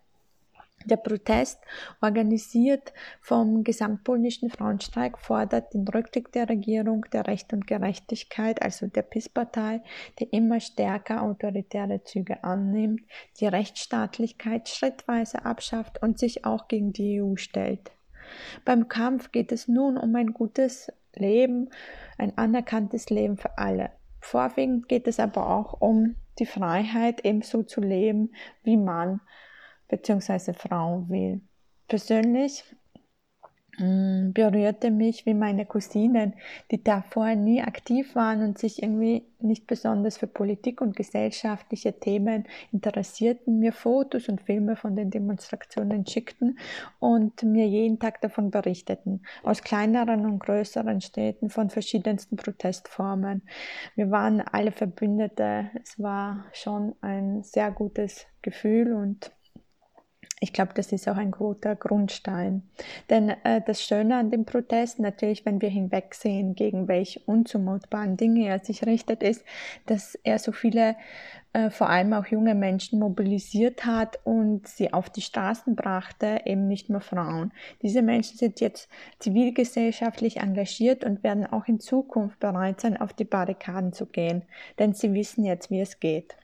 Der Protest, organisiert vom gesamtpolnischen Frauenstreik, fordert den Rücktritt der Regierung der Recht und Gerechtigkeit, also der PIS-Partei, die immer stärker autoritäre Züge annimmt, die Rechtsstaatlichkeit schrittweise abschafft und sich auch gegen die EU stellt. Beim Kampf geht es nun um ein gutes Leben, ein anerkanntes Leben für alle. Vorwiegend geht es aber auch um die Freiheit, ebenso zu leben, wie man bzw. Frau will. Persönlich berührte mich wie meine Cousinen, die davor nie aktiv waren und sich irgendwie nicht besonders für Politik und gesellschaftliche Themen interessierten, mir Fotos und Filme von den Demonstrationen schickten und mir jeden Tag davon berichteten, aus kleineren und größeren Städten von verschiedensten Protestformen. Wir waren alle Verbündete. Es war schon ein sehr gutes Gefühl und ich glaube, das ist auch ein guter Grundstein. Denn äh, das Schöne an dem Protest, natürlich, wenn wir hinwegsehen, gegen welche unzumutbaren Dinge er sich richtet, ist, dass er so viele, äh, vor allem auch junge Menschen mobilisiert hat und sie auf die Straßen brachte, eben nicht nur Frauen. Diese Menschen sind jetzt zivilgesellschaftlich engagiert und werden auch in Zukunft bereit sein, auf die Barrikaden zu gehen, denn sie wissen jetzt, wie es geht.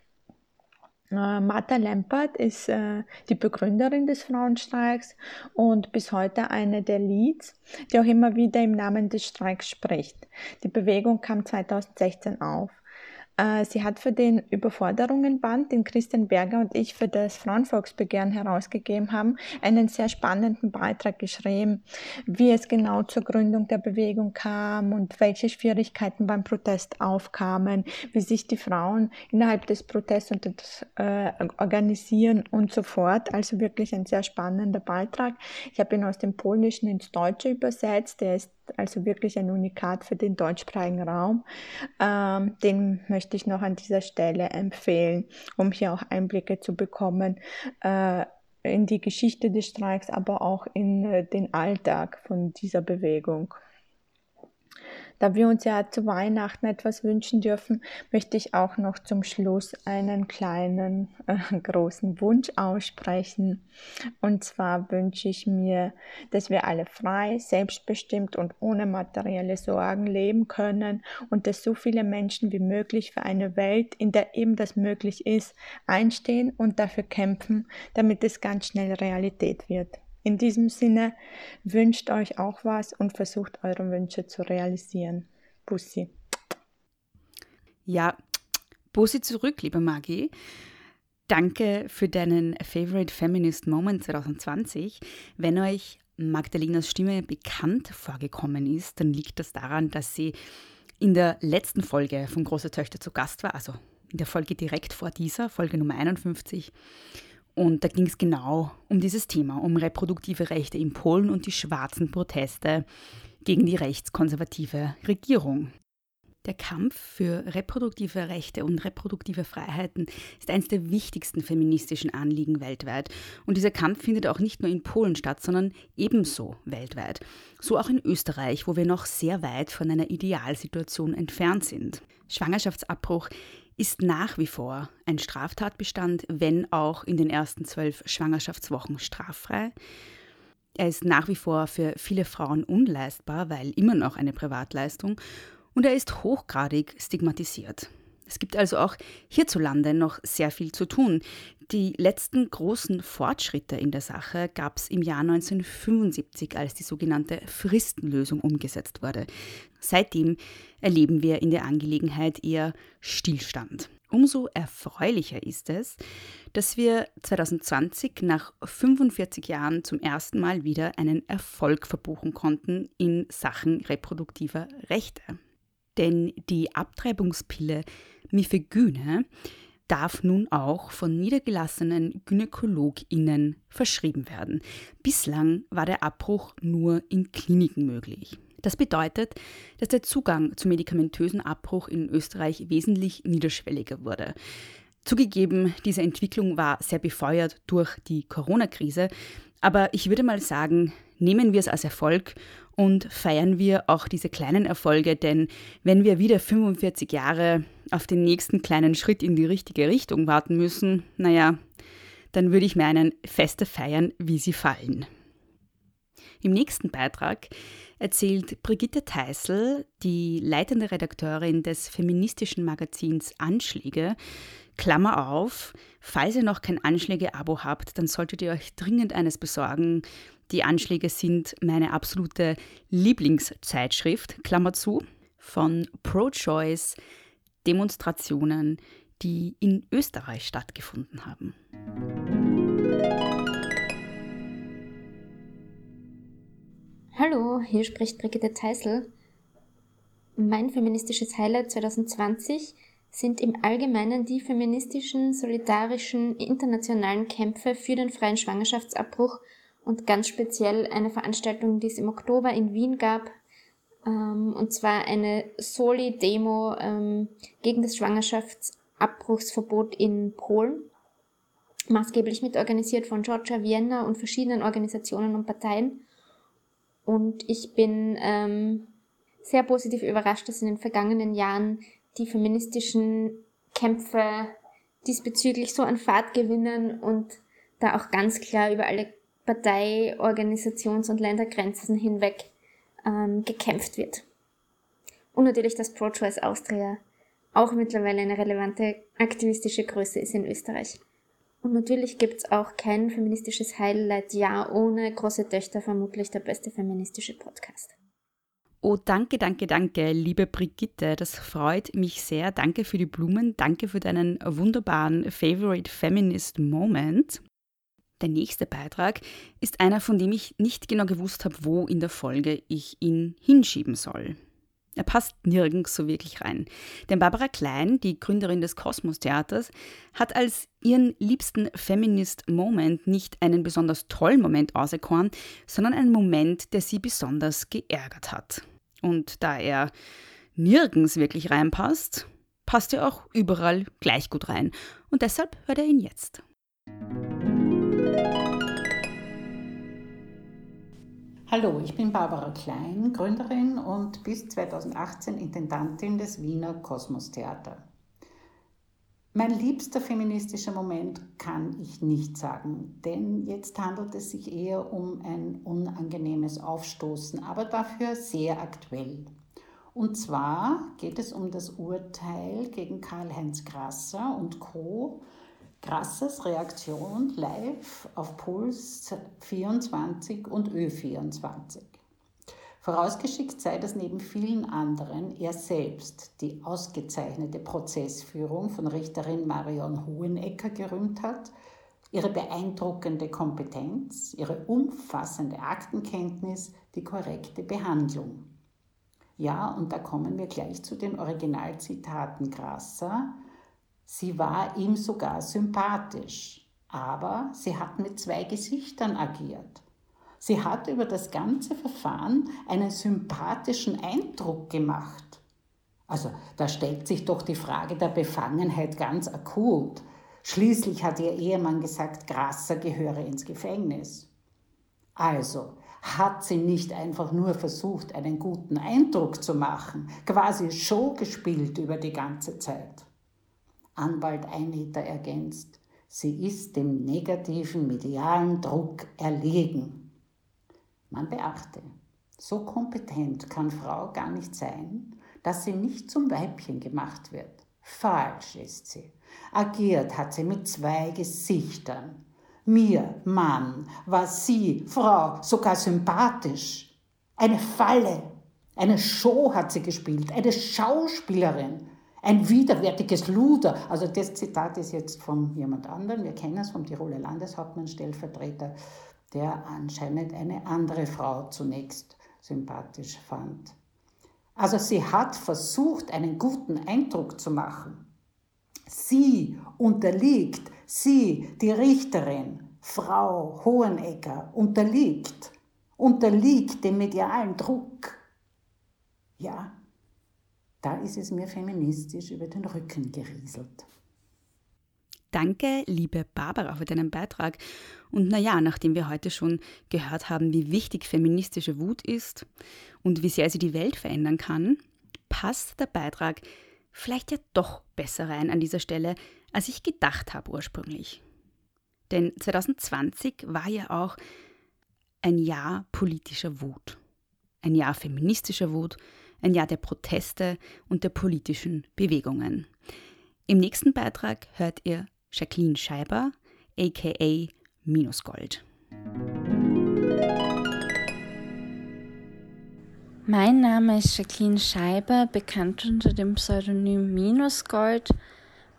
Äh, Martha Lempert ist äh, die Begründerin des Frauenstreiks und bis heute eine der Leads, die auch immer wieder im Namen des Streiks spricht. Die Bewegung kam 2016 auf. Äh, sie hat für den Überforderungenband, den Christian Berger und ich für das Frauenvolksbegehren herausgegeben haben, einen sehr spannenden Beitrag geschrieben, wie es genau zur Gründung der Bewegung kam und welche Schwierigkeiten beim Protest aufkamen, wie sich die Frauen innerhalb des Protests und des, äh, organisieren und so fort. Also wirklich ein sehr spannender Beitrag. Ich habe ihn aus dem Polnischen ins Deutsche übersetzt. Der ist also wirklich ein Unikat für den deutschsprachigen Raum. Ähm, den möchte ich noch an dieser Stelle empfehlen, um hier auch Einblicke zu bekommen äh, in die Geschichte des Streiks, aber auch in äh, den Alltag von dieser Bewegung. Da wir uns ja zu Weihnachten etwas wünschen dürfen, möchte ich auch noch zum Schluss einen kleinen äh, großen Wunsch aussprechen. Und zwar wünsche ich mir, dass wir alle frei, selbstbestimmt und ohne materielle Sorgen leben können und dass so viele Menschen wie möglich für eine Welt, in der eben das möglich ist, einstehen und dafür kämpfen, damit es ganz schnell Realität wird. In diesem Sinne wünscht euch auch was und versucht eure Wünsche zu realisieren. Bussi. Ja, Bussi zurück, liebe Maggie. Danke für deinen Favorite Feminist Moment 2020. Wenn euch Magdalenas Stimme bekannt vorgekommen ist, dann liegt das daran, dass sie in der letzten Folge von Große Töchter zu Gast war, also in der Folge direkt vor dieser, Folge Nummer 51. Und da ging es genau um dieses Thema, um reproduktive Rechte in Polen und die schwarzen Proteste gegen die rechtskonservative Regierung. Der Kampf für reproduktive Rechte und reproduktive Freiheiten ist eines der wichtigsten feministischen Anliegen weltweit. Und dieser Kampf findet auch nicht nur in Polen statt, sondern ebenso weltweit. So auch in Österreich, wo wir noch sehr weit von einer Idealsituation entfernt sind. Schwangerschaftsabbruch ist nach wie vor ein Straftatbestand, wenn auch in den ersten zwölf Schwangerschaftswochen straffrei. Er ist nach wie vor für viele Frauen unleistbar, weil immer noch eine Privatleistung, und er ist hochgradig stigmatisiert. Es gibt also auch hierzulande noch sehr viel zu tun. Die letzten großen Fortschritte in der Sache gab es im Jahr 1975, als die sogenannte Fristenlösung umgesetzt wurde. Seitdem erleben wir in der Angelegenheit eher Stillstand. Umso erfreulicher ist es, dass wir 2020 nach 45 Jahren zum ersten Mal wieder einen Erfolg verbuchen konnten in Sachen reproduktiver Rechte. Denn die Abtreibungspille Mifegyne darf nun auch von niedergelassenen GynäkologInnen verschrieben werden. Bislang war der Abbruch nur in Kliniken möglich. Das bedeutet, dass der Zugang zum medikamentösen Abbruch in Österreich wesentlich niederschwelliger wurde. Zugegeben, diese Entwicklung war sehr befeuert durch die Corona-Krise, aber ich würde mal sagen, nehmen wir es als Erfolg und feiern wir auch diese kleinen Erfolge, denn wenn wir wieder 45 Jahre auf den nächsten kleinen Schritt in die richtige Richtung warten müssen, naja, dann würde ich meinen, Feste feiern, wie sie fallen. Im nächsten Beitrag erzählt Brigitte Teisel, die leitende Redakteurin des feministischen Magazins Anschläge, Klammer auf, falls ihr noch kein Anschläge-Abo habt, dann solltet ihr euch dringend eines besorgen. Die Anschläge sind meine absolute Lieblingszeitschrift, Klammer zu, von Pro-Choice Demonstrationen, die in Österreich stattgefunden haben. Hallo, hier spricht Brigitte Teisel. Mein feministisches Highlight 2020 sind im Allgemeinen die feministischen, solidarischen, internationalen Kämpfe für den freien Schwangerschaftsabbruch und ganz speziell eine Veranstaltung, die es im Oktober in Wien gab, ähm, und zwar eine Soli-Demo ähm, gegen das Schwangerschaftsabbruchsverbot in Polen, maßgeblich mitorganisiert von Georgia Vienna und verschiedenen Organisationen und Parteien. Und ich bin ähm, sehr positiv überrascht, dass in den vergangenen Jahren die feministischen Kämpfe diesbezüglich so an Fahrt gewinnen und da auch ganz klar über alle Partei-, Organisations- und Ländergrenzen hinweg ähm, gekämpft wird. Und natürlich, dass Pro-Choice Austria auch mittlerweile eine relevante aktivistische Größe ist in Österreich. Und natürlich gibt es auch kein feministisches Highlight-Jahr ohne große Töchter, vermutlich der beste feministische Podcast. Oh, danke, danke, danke, liebe Brigitte. Das freut mich sehr. Danke für die Blumen. Danke für deinen wunderbaren Favorite Feminist Moment. Der nächste Beitrag ist einer, von dem ich nicht genau gewusst habe, wo in der Folge ich ihn hinschieben soll. Er passt nirgends so wirklich rein. Denn Barbara Klein, die Gründerin des Kosmos Theaters, hat als ihren liebsten Feminist Moment nicht einen besonders tollen Moment auserkoren, sondern einen Moment, der sie besonders geärgert hat. Und da er nirgends wirklich reinpasst, passt er auch überall gleich gut rein. Und deshalb hört er ihn jetzt. Hallo, ich bin Barbara Klein, Gründerin und bis 2018 Intendantin des Wiener Kosmos Theater. Mein liebster feministischer Moment kann ich nicht sagen, denn jetzt handelt es sich eher um ein unangenehmes Aufstoßen, aber dafür sehr aktuell. Und zwar geht es um das Urteil gegen Karl-Heinz Grasser und Co Krasses Reaktion live auf Puls 24 und Ö24. Vorausgeschickt sei, dass neben vielen anderen er selbst die ausgezeichnete Prozessführung von Richterin Marion Hohenecker gerühmt hat, ihre beeindruckende Kompetenz, ihre umfassende Aktenkenntnis, die korrekte Behandlung. Ja, und da kommen wir gleich zu den Originalzitaten Grasser, Sie war ihm sogar sympathisch, aber sie hat mit zwei Gesichtern agiert. Sie hat über das ganze Verfahren einen sympathischen Eindruck gemacht. Also da stellt sich doch die Frage der Befangenheit ganz akut. Schließlich hat ihr Ehemann gesagt, Grasser gehöre ins Gefängnis. Also hat sie nicht einfach nur versucht, einen guten Eindruck zu machen, quasi Show gespielt über die ganze Zeit. Anwalt Einheter ergänzt, sie ist dem negativen medialen Druck erlegen. Man beachte, so kompetent kann Frau gar nicht sein, dass sie nicht zum Weibchen gemacht wird. Falsch ist sie. Agiert hat sie mit zwei Gesichtern. Mir, Mann, war sie, Frau, sogar sympathisch. Eine Falle, eine Show hat sie gespielt, eine Schauspielerin. Ein widerwärtiges Luder. Also das Zitat ist jetzt von jemand anderem. Wir kennen es vom Tiroler Landeshauptmann, Stellvertreter, der anscheinend eine andere Frau zunächst sympathisch fand. Also sie hat versucht, einen guten Eindruck zu machen. Sie unterliegt, sie, die Richterin, Frau Hohenegger, unterliegt, unterliegt dem medialen Druck. Ja, da ist es mir feministisch über den Rücken gerieselt. Danke, liebe Barbara, für deinen Beitrag. Und naja, nachdem wir heute schon gehört haben, wie wichtig feministische Wut ist und wie sehr sie die Welt verändern kann, passt der Beitrag vielleicht ja doch besser rein an dieser Stelle, als ich gedacht habe ursprünglich. Denn 2020 war ja auch ein Jahr politischer Wut, ein Jahr feministischer Wut, ein Jahr der Proteste und der politischen Bewegungen. Im nächsten Beitrag hört ihr Jacqueline Scheiber, aka Minusgold. Mein Name ist Jacqueline Scheiber, bekannt unter dem Pseudonym Minusgold.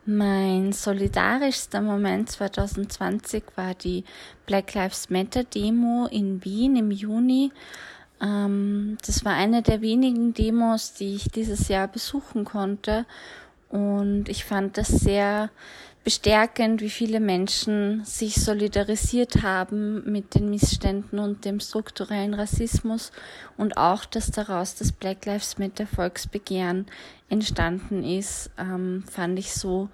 Mein solidarischster Moment 2020 war die Black Lives Matter Demo in Wien im Juni. Ähm, das war eine der wenigen Demos, die ich dieses Jahr besuchen konnte. Und ich fand das sehr bestärkend, wie viele Menschen sich solidarisiert haben mit den Missständen und dem strukturellen Rassismus und auch, dass daraus das Black Lives Matter Volksbegehren entstanden ist, ähm, fand ich so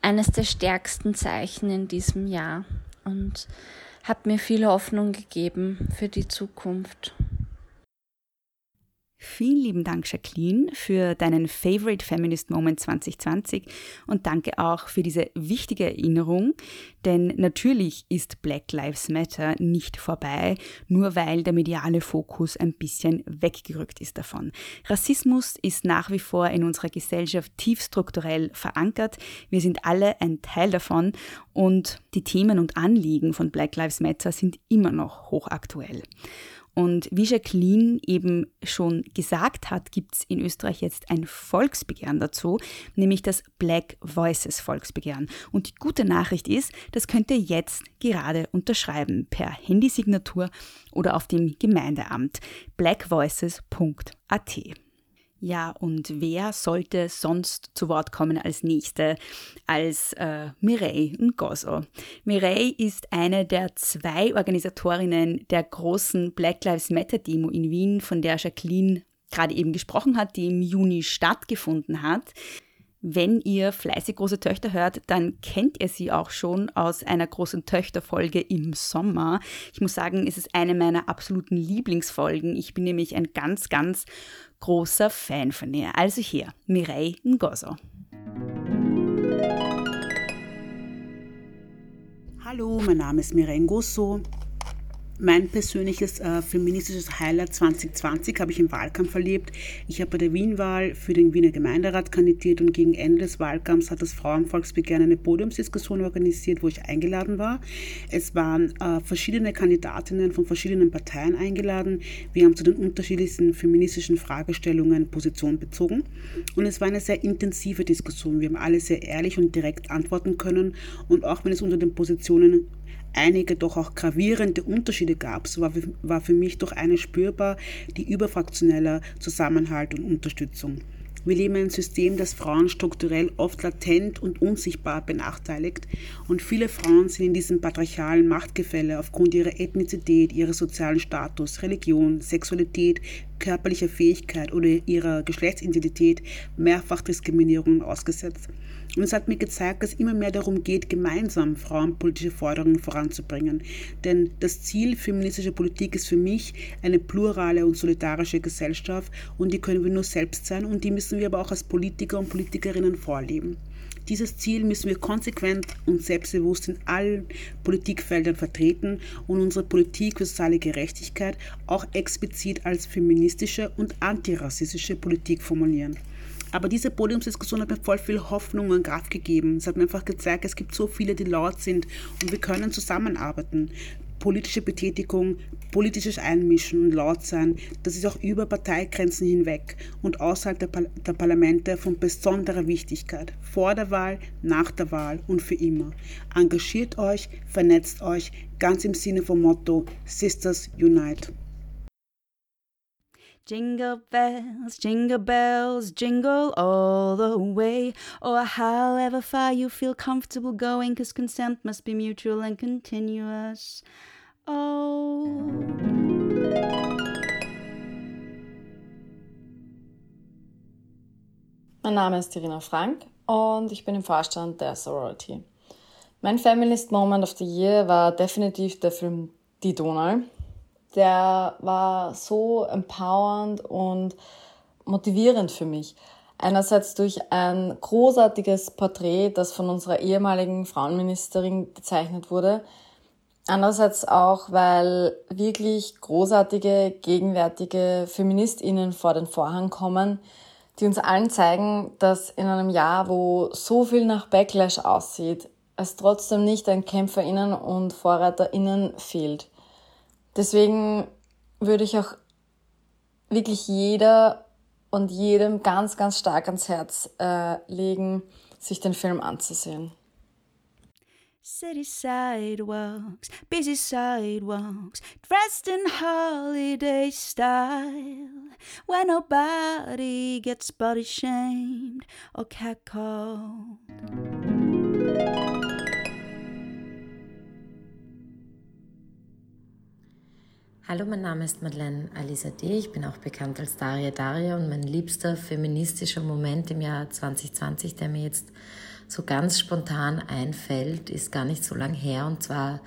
eines der stärksten Zeichen in diesem Jahr und hat mir viel Hoffnung gegeben für die Zukunft. Vielen lieben Dank, Jacqueline, für deinen Favorite Feminist Moment 2020 und danke auch für diese wichtige Erinnerung, denn natürlich ist Black Lives Matter nicht vorbei, nur weil der mediale Fokus ein bisschen weggerückt ist davon. Rassismus ist nach wie vor in unserer Gesellschaft tief strukturell verankert. Wir sind alle ein Teil davon und die Themen und Anliegen von Black Lives Matter sind immer noch hochaktuell. Und wie Jacqueline eben schon gesagt hat, gibt es in Österreich jetzt ein Volksbegehren dazu, nämlich das Black Voices Volksbegehren. Und die gute Nachricht ist, das könnt ihr jetzt gerade unterschreiben per Handysignatur oder auf dem Gemeindeamt blackvoices.at. Ja, und wer sollte sonst zu Wort kommen als Nächste als äh, Mireille Ngozo? Mireille ist eine der zwei Organisatorinnen der großen Black Lives Matter Demo in Wien, von der Jacqueline gerade eben gesprochen hat, die im Juni stattgefunden hat. Wenn ihr fleißig große Töchter hört, dann kennt ihr sie auch schon aus einer großen Töchterfolge im Sommer. Ich muss sagen, es ist eine meiner absoluten Lieblingsfolgen. Ich bin nämlich ein ganz, ganz großer Fan von ihr. Also hier, Mireille Ngozo. Hallo, mein Name ist Mireille Ngozo. Mein persönliches äh, feministisches Highlight 2020 habe ich im Wahlkampf erlebt. Ich habe bei der Wienwahl für den Wiener Gemeinderat kandidiert und gegen Ende des Wahlkampfs hat das Frauenvolksbegehren eine Podiumsdiskussion organisiert, wo ich eingeladen war. Es waren äh, verschiedene Kandidatinnen von verschiedenen Parteien eingeladen. Wir haben zu den unterschiedlichsten feministischen Fragestellungen Position bezogen und es war eine sehr intensive Diskussion. Wir haben alle sehr ehrlich und direkt antworten können und auch wenn es unter den Positionen einige doch auch gravierende Unterschiede gab, so war, war für mich doch eine spürbar, die überfraktioneller Zusammenhalt und Unterstützung. Wir leben in einem System, das Frauen strukturell oft latent und unsichtbar benachteiligt und viele Frauen sind in diesem patriarchalen Machtgefälle aufgrund ihrer Ethnizität, ihres sozialen Status, Religion, Sexualität, körperlicher Fähigkeit oder ihrer Geschlechtsidentität mehrfach Diskriminierungen ausgesetzt. Und es hat mir gezeigt, dass es immer mehr darum geht, gemeinsam frauenpolitische Forderungen voranzubringen. Denn das Ziel feministischer Politik ist für mich eine plurale und solidarische Gesellschaft und die können wir nur selbst sein und die müssen wir aber auch als Politiker und Politikerinnen vorleben. Dieses Ziel müssen wir konsequent und selbstbewusst in allen Politikfeldern vertreten und unsere Politik für soziale Gerechtigkeit auch explizit als feministische und antirassistische Politik formulieren. Aber diese Podiumsdiskussion hat mir voll viel Hoffnung und Kraft gegeben. Es hat mir einfach gezeigt, es gibt so viele, die laut sind und wir können zusammenarbeiten. Politische Betätigung, politisches Einmischen und laut sein, das ist auch über Parteigrenzen hinweg und außerhalb der, Par der Parlamente von besonderer Wichtigkeit. Vor der Wahl, nach der Wahl und für immer. Engagiert euch, vernetzt euch, ganz im Sinne vom Motto Sisters Unite. Jingle bells, jingle bells, jingle all the way. Or however far you feel comfortable going, cause consent must be mutual and continuous. Oh. Mein Name ist Irina Frank und ich bin im Vorstand der Sorority. Mein Feminist Moment of the Year war definitiv der Film Die Donau. Der war so empowernd und motivierend für mich. Einerseits durch ein großartiges Porträt, das von unserer ehemaligen Frauenministerin gezeichnet wurde. Andererseits auch, weil wirklich großartige, gegenwärtige Feministinnen vor den Vorhang kommen, die uns allen zeigen, dass in einem Jahr, wo so viel nach Backlash aussieht, es trotzdem nicht an KämpferInnen und VorreiterInnen fehlt. Deswegen würde ich auch wirklich jeder und jedem ganz, ganz stark ans Herz äh, legen, sich den Film anzusehen. City sidewalks, busy sidewalks, dressed in holiday style, where nobody gets body shamed or catcalled. Hallo, mein Name ist Madeleine Alisa D. Ich bin auch bekannt als Daria Daria und mein liebster feministischer Moment im Jahr 2020, der mir jetzt so ganz spontan einfällt, ist gar nicht so lang her. Und zwar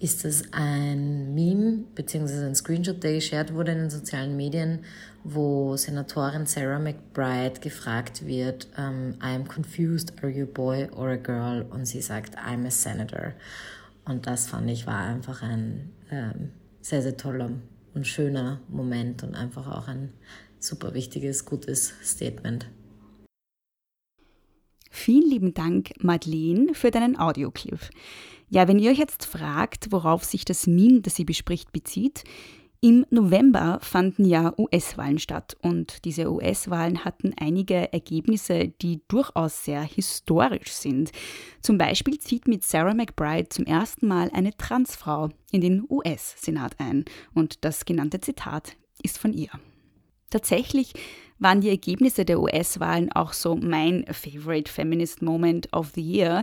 ist es ein Meme bzw. ein Screenshot, der geshared wurde in den sozialen Medien, wo Senatorin Sarah McBride gefragt wird, ähm, I'm confused, are you a boy or a girl? Und sie sagt, I'm a senator. Und das fand ich war einfach ein ähm, sehr, sehr toller und schöner Moment und einfach auch ein super wichtiges, gutes Statement. Vielen lieben Dank, Madeleine, für deinen Audioclip. Ja, wenn ihr euch jetzt fragt, worauf sich das Meme, das sie bespricht, bezieht, im November fanden ja US-Wahlen statt und diese US-Wahlen hatten einige Ergebnisse, die durchaus sehr historisch sind. Zum Beispiel zieht mit Sarah McBride zum ersten Mal eine Transfrau in den US-Senat ein und das genannte Zitat ist von ihr. Tatsächlich waren die Ergebnisse der US-Wahlen auch so mein Favorite Feminist Moment of the Year,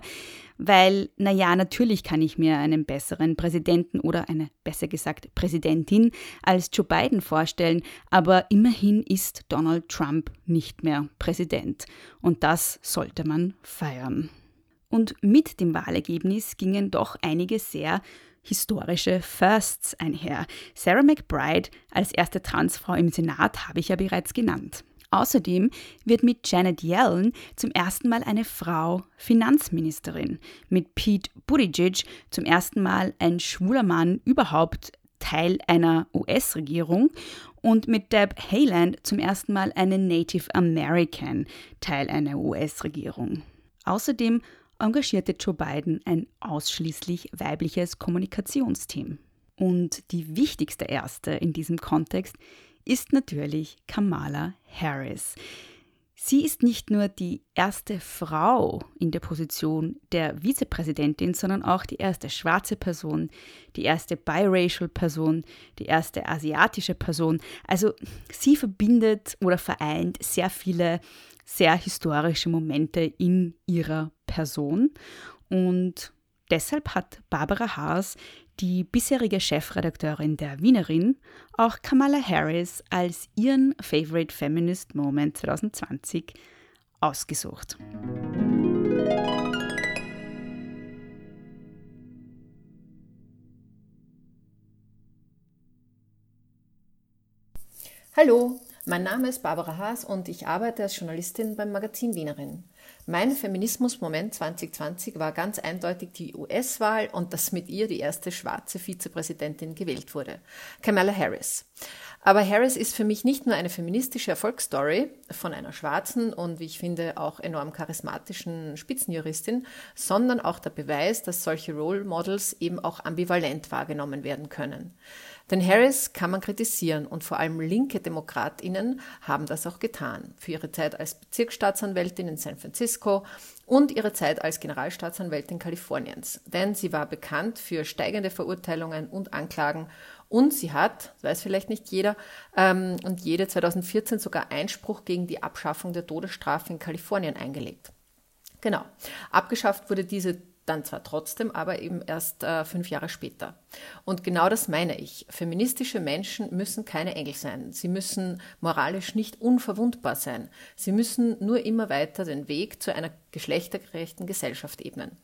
weil, naja, natürlich kann ich mir einen besseren Präsidenten oder eine, besser gesagt, Präsidentin als Joe Biden vorstellen, aber immerhin ist Donald Trump nicht mehr Präsident und das sollte man feiern. Und mit dem Wahlergebnis gingen doch einige sehr historische Firsts einher. Sarah McBride als erste Transfrau im Senat habe ich ja bereits genannt. Außerdem wird mit Janet Yellen zum ersten Mal eine Frau Finanzministerin, mit Pete Buttigieg zum ersten Mal ein schwuler Mann überhaupt Teil einer US-Regierung und mit Deb Haaland zum ersten Mal eine Native American Teil einer US-Regierung. Außerdem engagierte Joe Biden ein ausschließlich weibliches Kommunikationsteam. Und die wichtigste erste in diesem Kontext ist natürlich Kamala Harris. Sie ist nicht nur die erste Frau in der Position der Vizepräsidentin, sondern auch die erste schwarze Person, die erste biracial Person, die erste asiatische Person. Also sie verbindet oder vereint sehr viele sehr historische Momente in ihrer Person und deshalb hat Barbara Haas die bisherige Chefredakteurin der Wienerin, auch Kamala Harris als ihren Favorite Feminist Moment 2020 ausgesucht. Hallo, mein Name ist Barbara Haas und ich arbeite als Journalistin beim Magazin Wienerin. Mein Feminismus-Moment 2020 war ganz eindeutig die US-Wahl und dass mit ihr die erste schwarze Vizepräsidentin gewählt wurde, Kamala Harris. Aber Harris ist für mich nicht nur eine feministische Erfolgsstory von einer schwarzen und, wie ich finde, auch enorm charismatischen Spitzenjuristin, sondern auch der Beweis, dass solche Role Models eben auch ambivalent wahrgenommen werden können. Denn Harris kann man kritisieren und vor allem linke Demokratinnen haben das auch getan. Für ihre Zeit als Bezirksstaatsanwältin in San Francisco und ihre Zeit als Generalstaatsanwältin Kaliforniens. Denn sie war bekannt für steigende Verurteilungen und Anklagen Und sie hat, weiß vielleicht nicht jeder, ähm, und jede 2014 sogar Einspruch gegen die Abschaffung der Todesstrafe in Kalifornien eingelegt. Genau. Abgeschafft wurde diese dann zwar trotzdem, aber eben erst äh, fünf Jahre später. Und genau das meine ich. Feministische Menschen müssen keine Engel sein. Sie müssen moralisch nicht unverwundbar sein. Sie müssen nur immer weiter den Weg zu einer geschlechtergerechten Gesellschaft ebnen.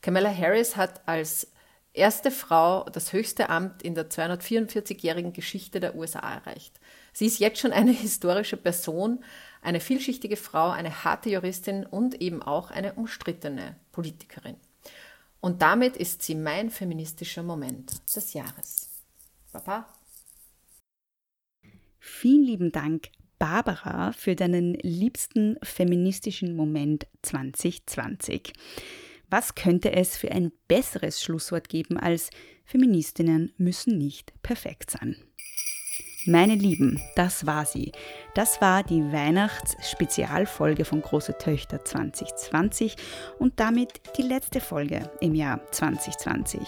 Kamala Harris hat als erste Frau das höchste Amt in der 244-jährigen Geschichte der USA erreicht. Sie ist jetzt schon eine historische Person, eine vielschichtige Frau, eine harte Juristin und eben auch eine umstrittene Politikerin. Und damit ist sie mein feministischer Moment des Jahres. Papa. Vielen lieben Dank, Barbara, für deinen liebsten feministischen Moment 2020. Was könnte es für ein besseres Schlusswort geben als Feministinnen müssen nicht perfekt sein? Meine Lieben, das war sie. Das war die Weihnachtsspezialfolge von Große Töchter 2020 und damit die letzte Folge im Jahr 2020.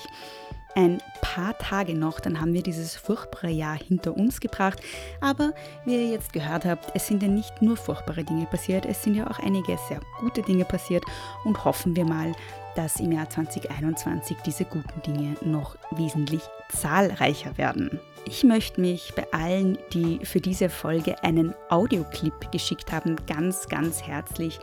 Ein paar Tage noch, dann haben wir dieses furchtbare Jahr hinter uns gebracht. Aber wie ihr jetzt gehört habt, es sind ja nicht nur furchtbare Dinge passiert, es sind ja auch einige sehr gute Dinge passiert und hoffen wir mal, dass im Jahr 2021 diese guten Dinge noch wesentlich zahlreicher werden. Ich möchte mich bei allen, die für diese Folge einen Audioclip geschickt haben, ganz, ganz herzlich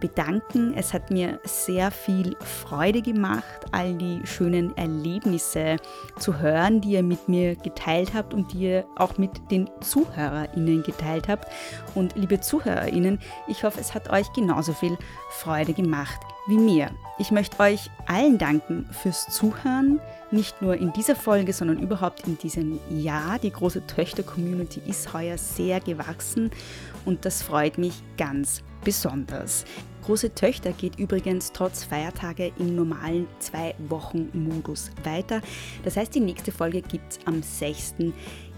bedanken. Es hat mir sehr viel Freude gemacht, all die schönen Erlebnisse zu hören, die ihr mit mir geteilt habt und die ihr auch mit den ZuhörerInnen geteilt habt. Und liebe ZuhörerInnen, ich hoffe, es hat euch genauso viel Freude gemacht wie mir. Ich möchte euch allen danken fürs Zuhören, nicht nur in dieser Folge, sondern überhaupt in diesem Jahr. Die große Töchter-Community ist heuer sehr gewachsen und das freut mich ganz besonders. Große Töchter geht übrigens trotz Feiertage im normalen Zwei-Wochen-Modus weiter. Das heißt, die nächste Folge gibt es am 6.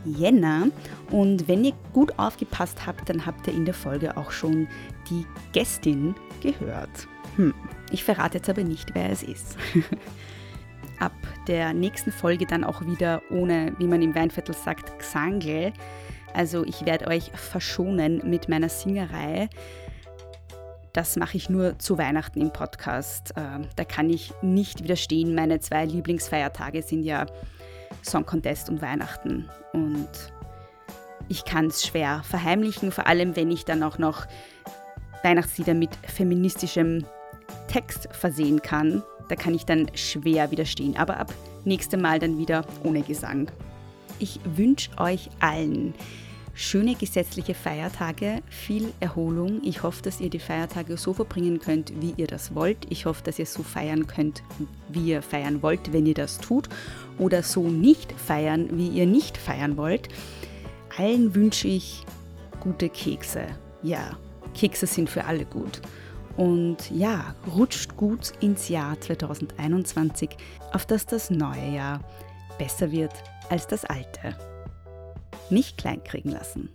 Jänner. Und wenn ihr gut aufgepasst habt, dann habt ihr in der Folge auch schon die Gästin gehört. Hm, ich verrate jetzt aber nicht, wer es ist. [laughs] Ab der nächsten Folge dann auch wieder ohne, wie man im Weinviertel sagt, Gesangel. Also ich werde euch verschonen mit meiner Singerei. Das mache ich nur zu Weihnachten im Podcast. Ähm, da kann ich nicht widerstehen. Meine zwei Lieblingsfeiertage sind ja Song Contest und Weihnachten. Und ich kann es schwer verheimlichen, vor allem wenn ich dann auch noch Weihnachtslieder mit feministischem Text versehen kann. Da kann ich dann schwer widerstehen. Aber ab nächstem Mal dann wieder ohne Gesang. Ich wünsche euch allen schöne gesetzliche Feiertage, viel Erholung. Ich hoffe, dass ihr die Feiertage so verbringen könnt, wie ihr das wollt. Ich hoffe, dass ihr so feiern könnt, wie ihr feiern wollt, wenn ihr das tut. Oder so nicht feiern, wie ihr nicht feiern wollt. Allen wünsche ich gute Kekse. Ja, Kekse sind für alle gut. Und ja, rutscht gut ins Jahr 2021, auf dass das neue Jahr besser wird als das alte. Nicht kleinkriegen lassen.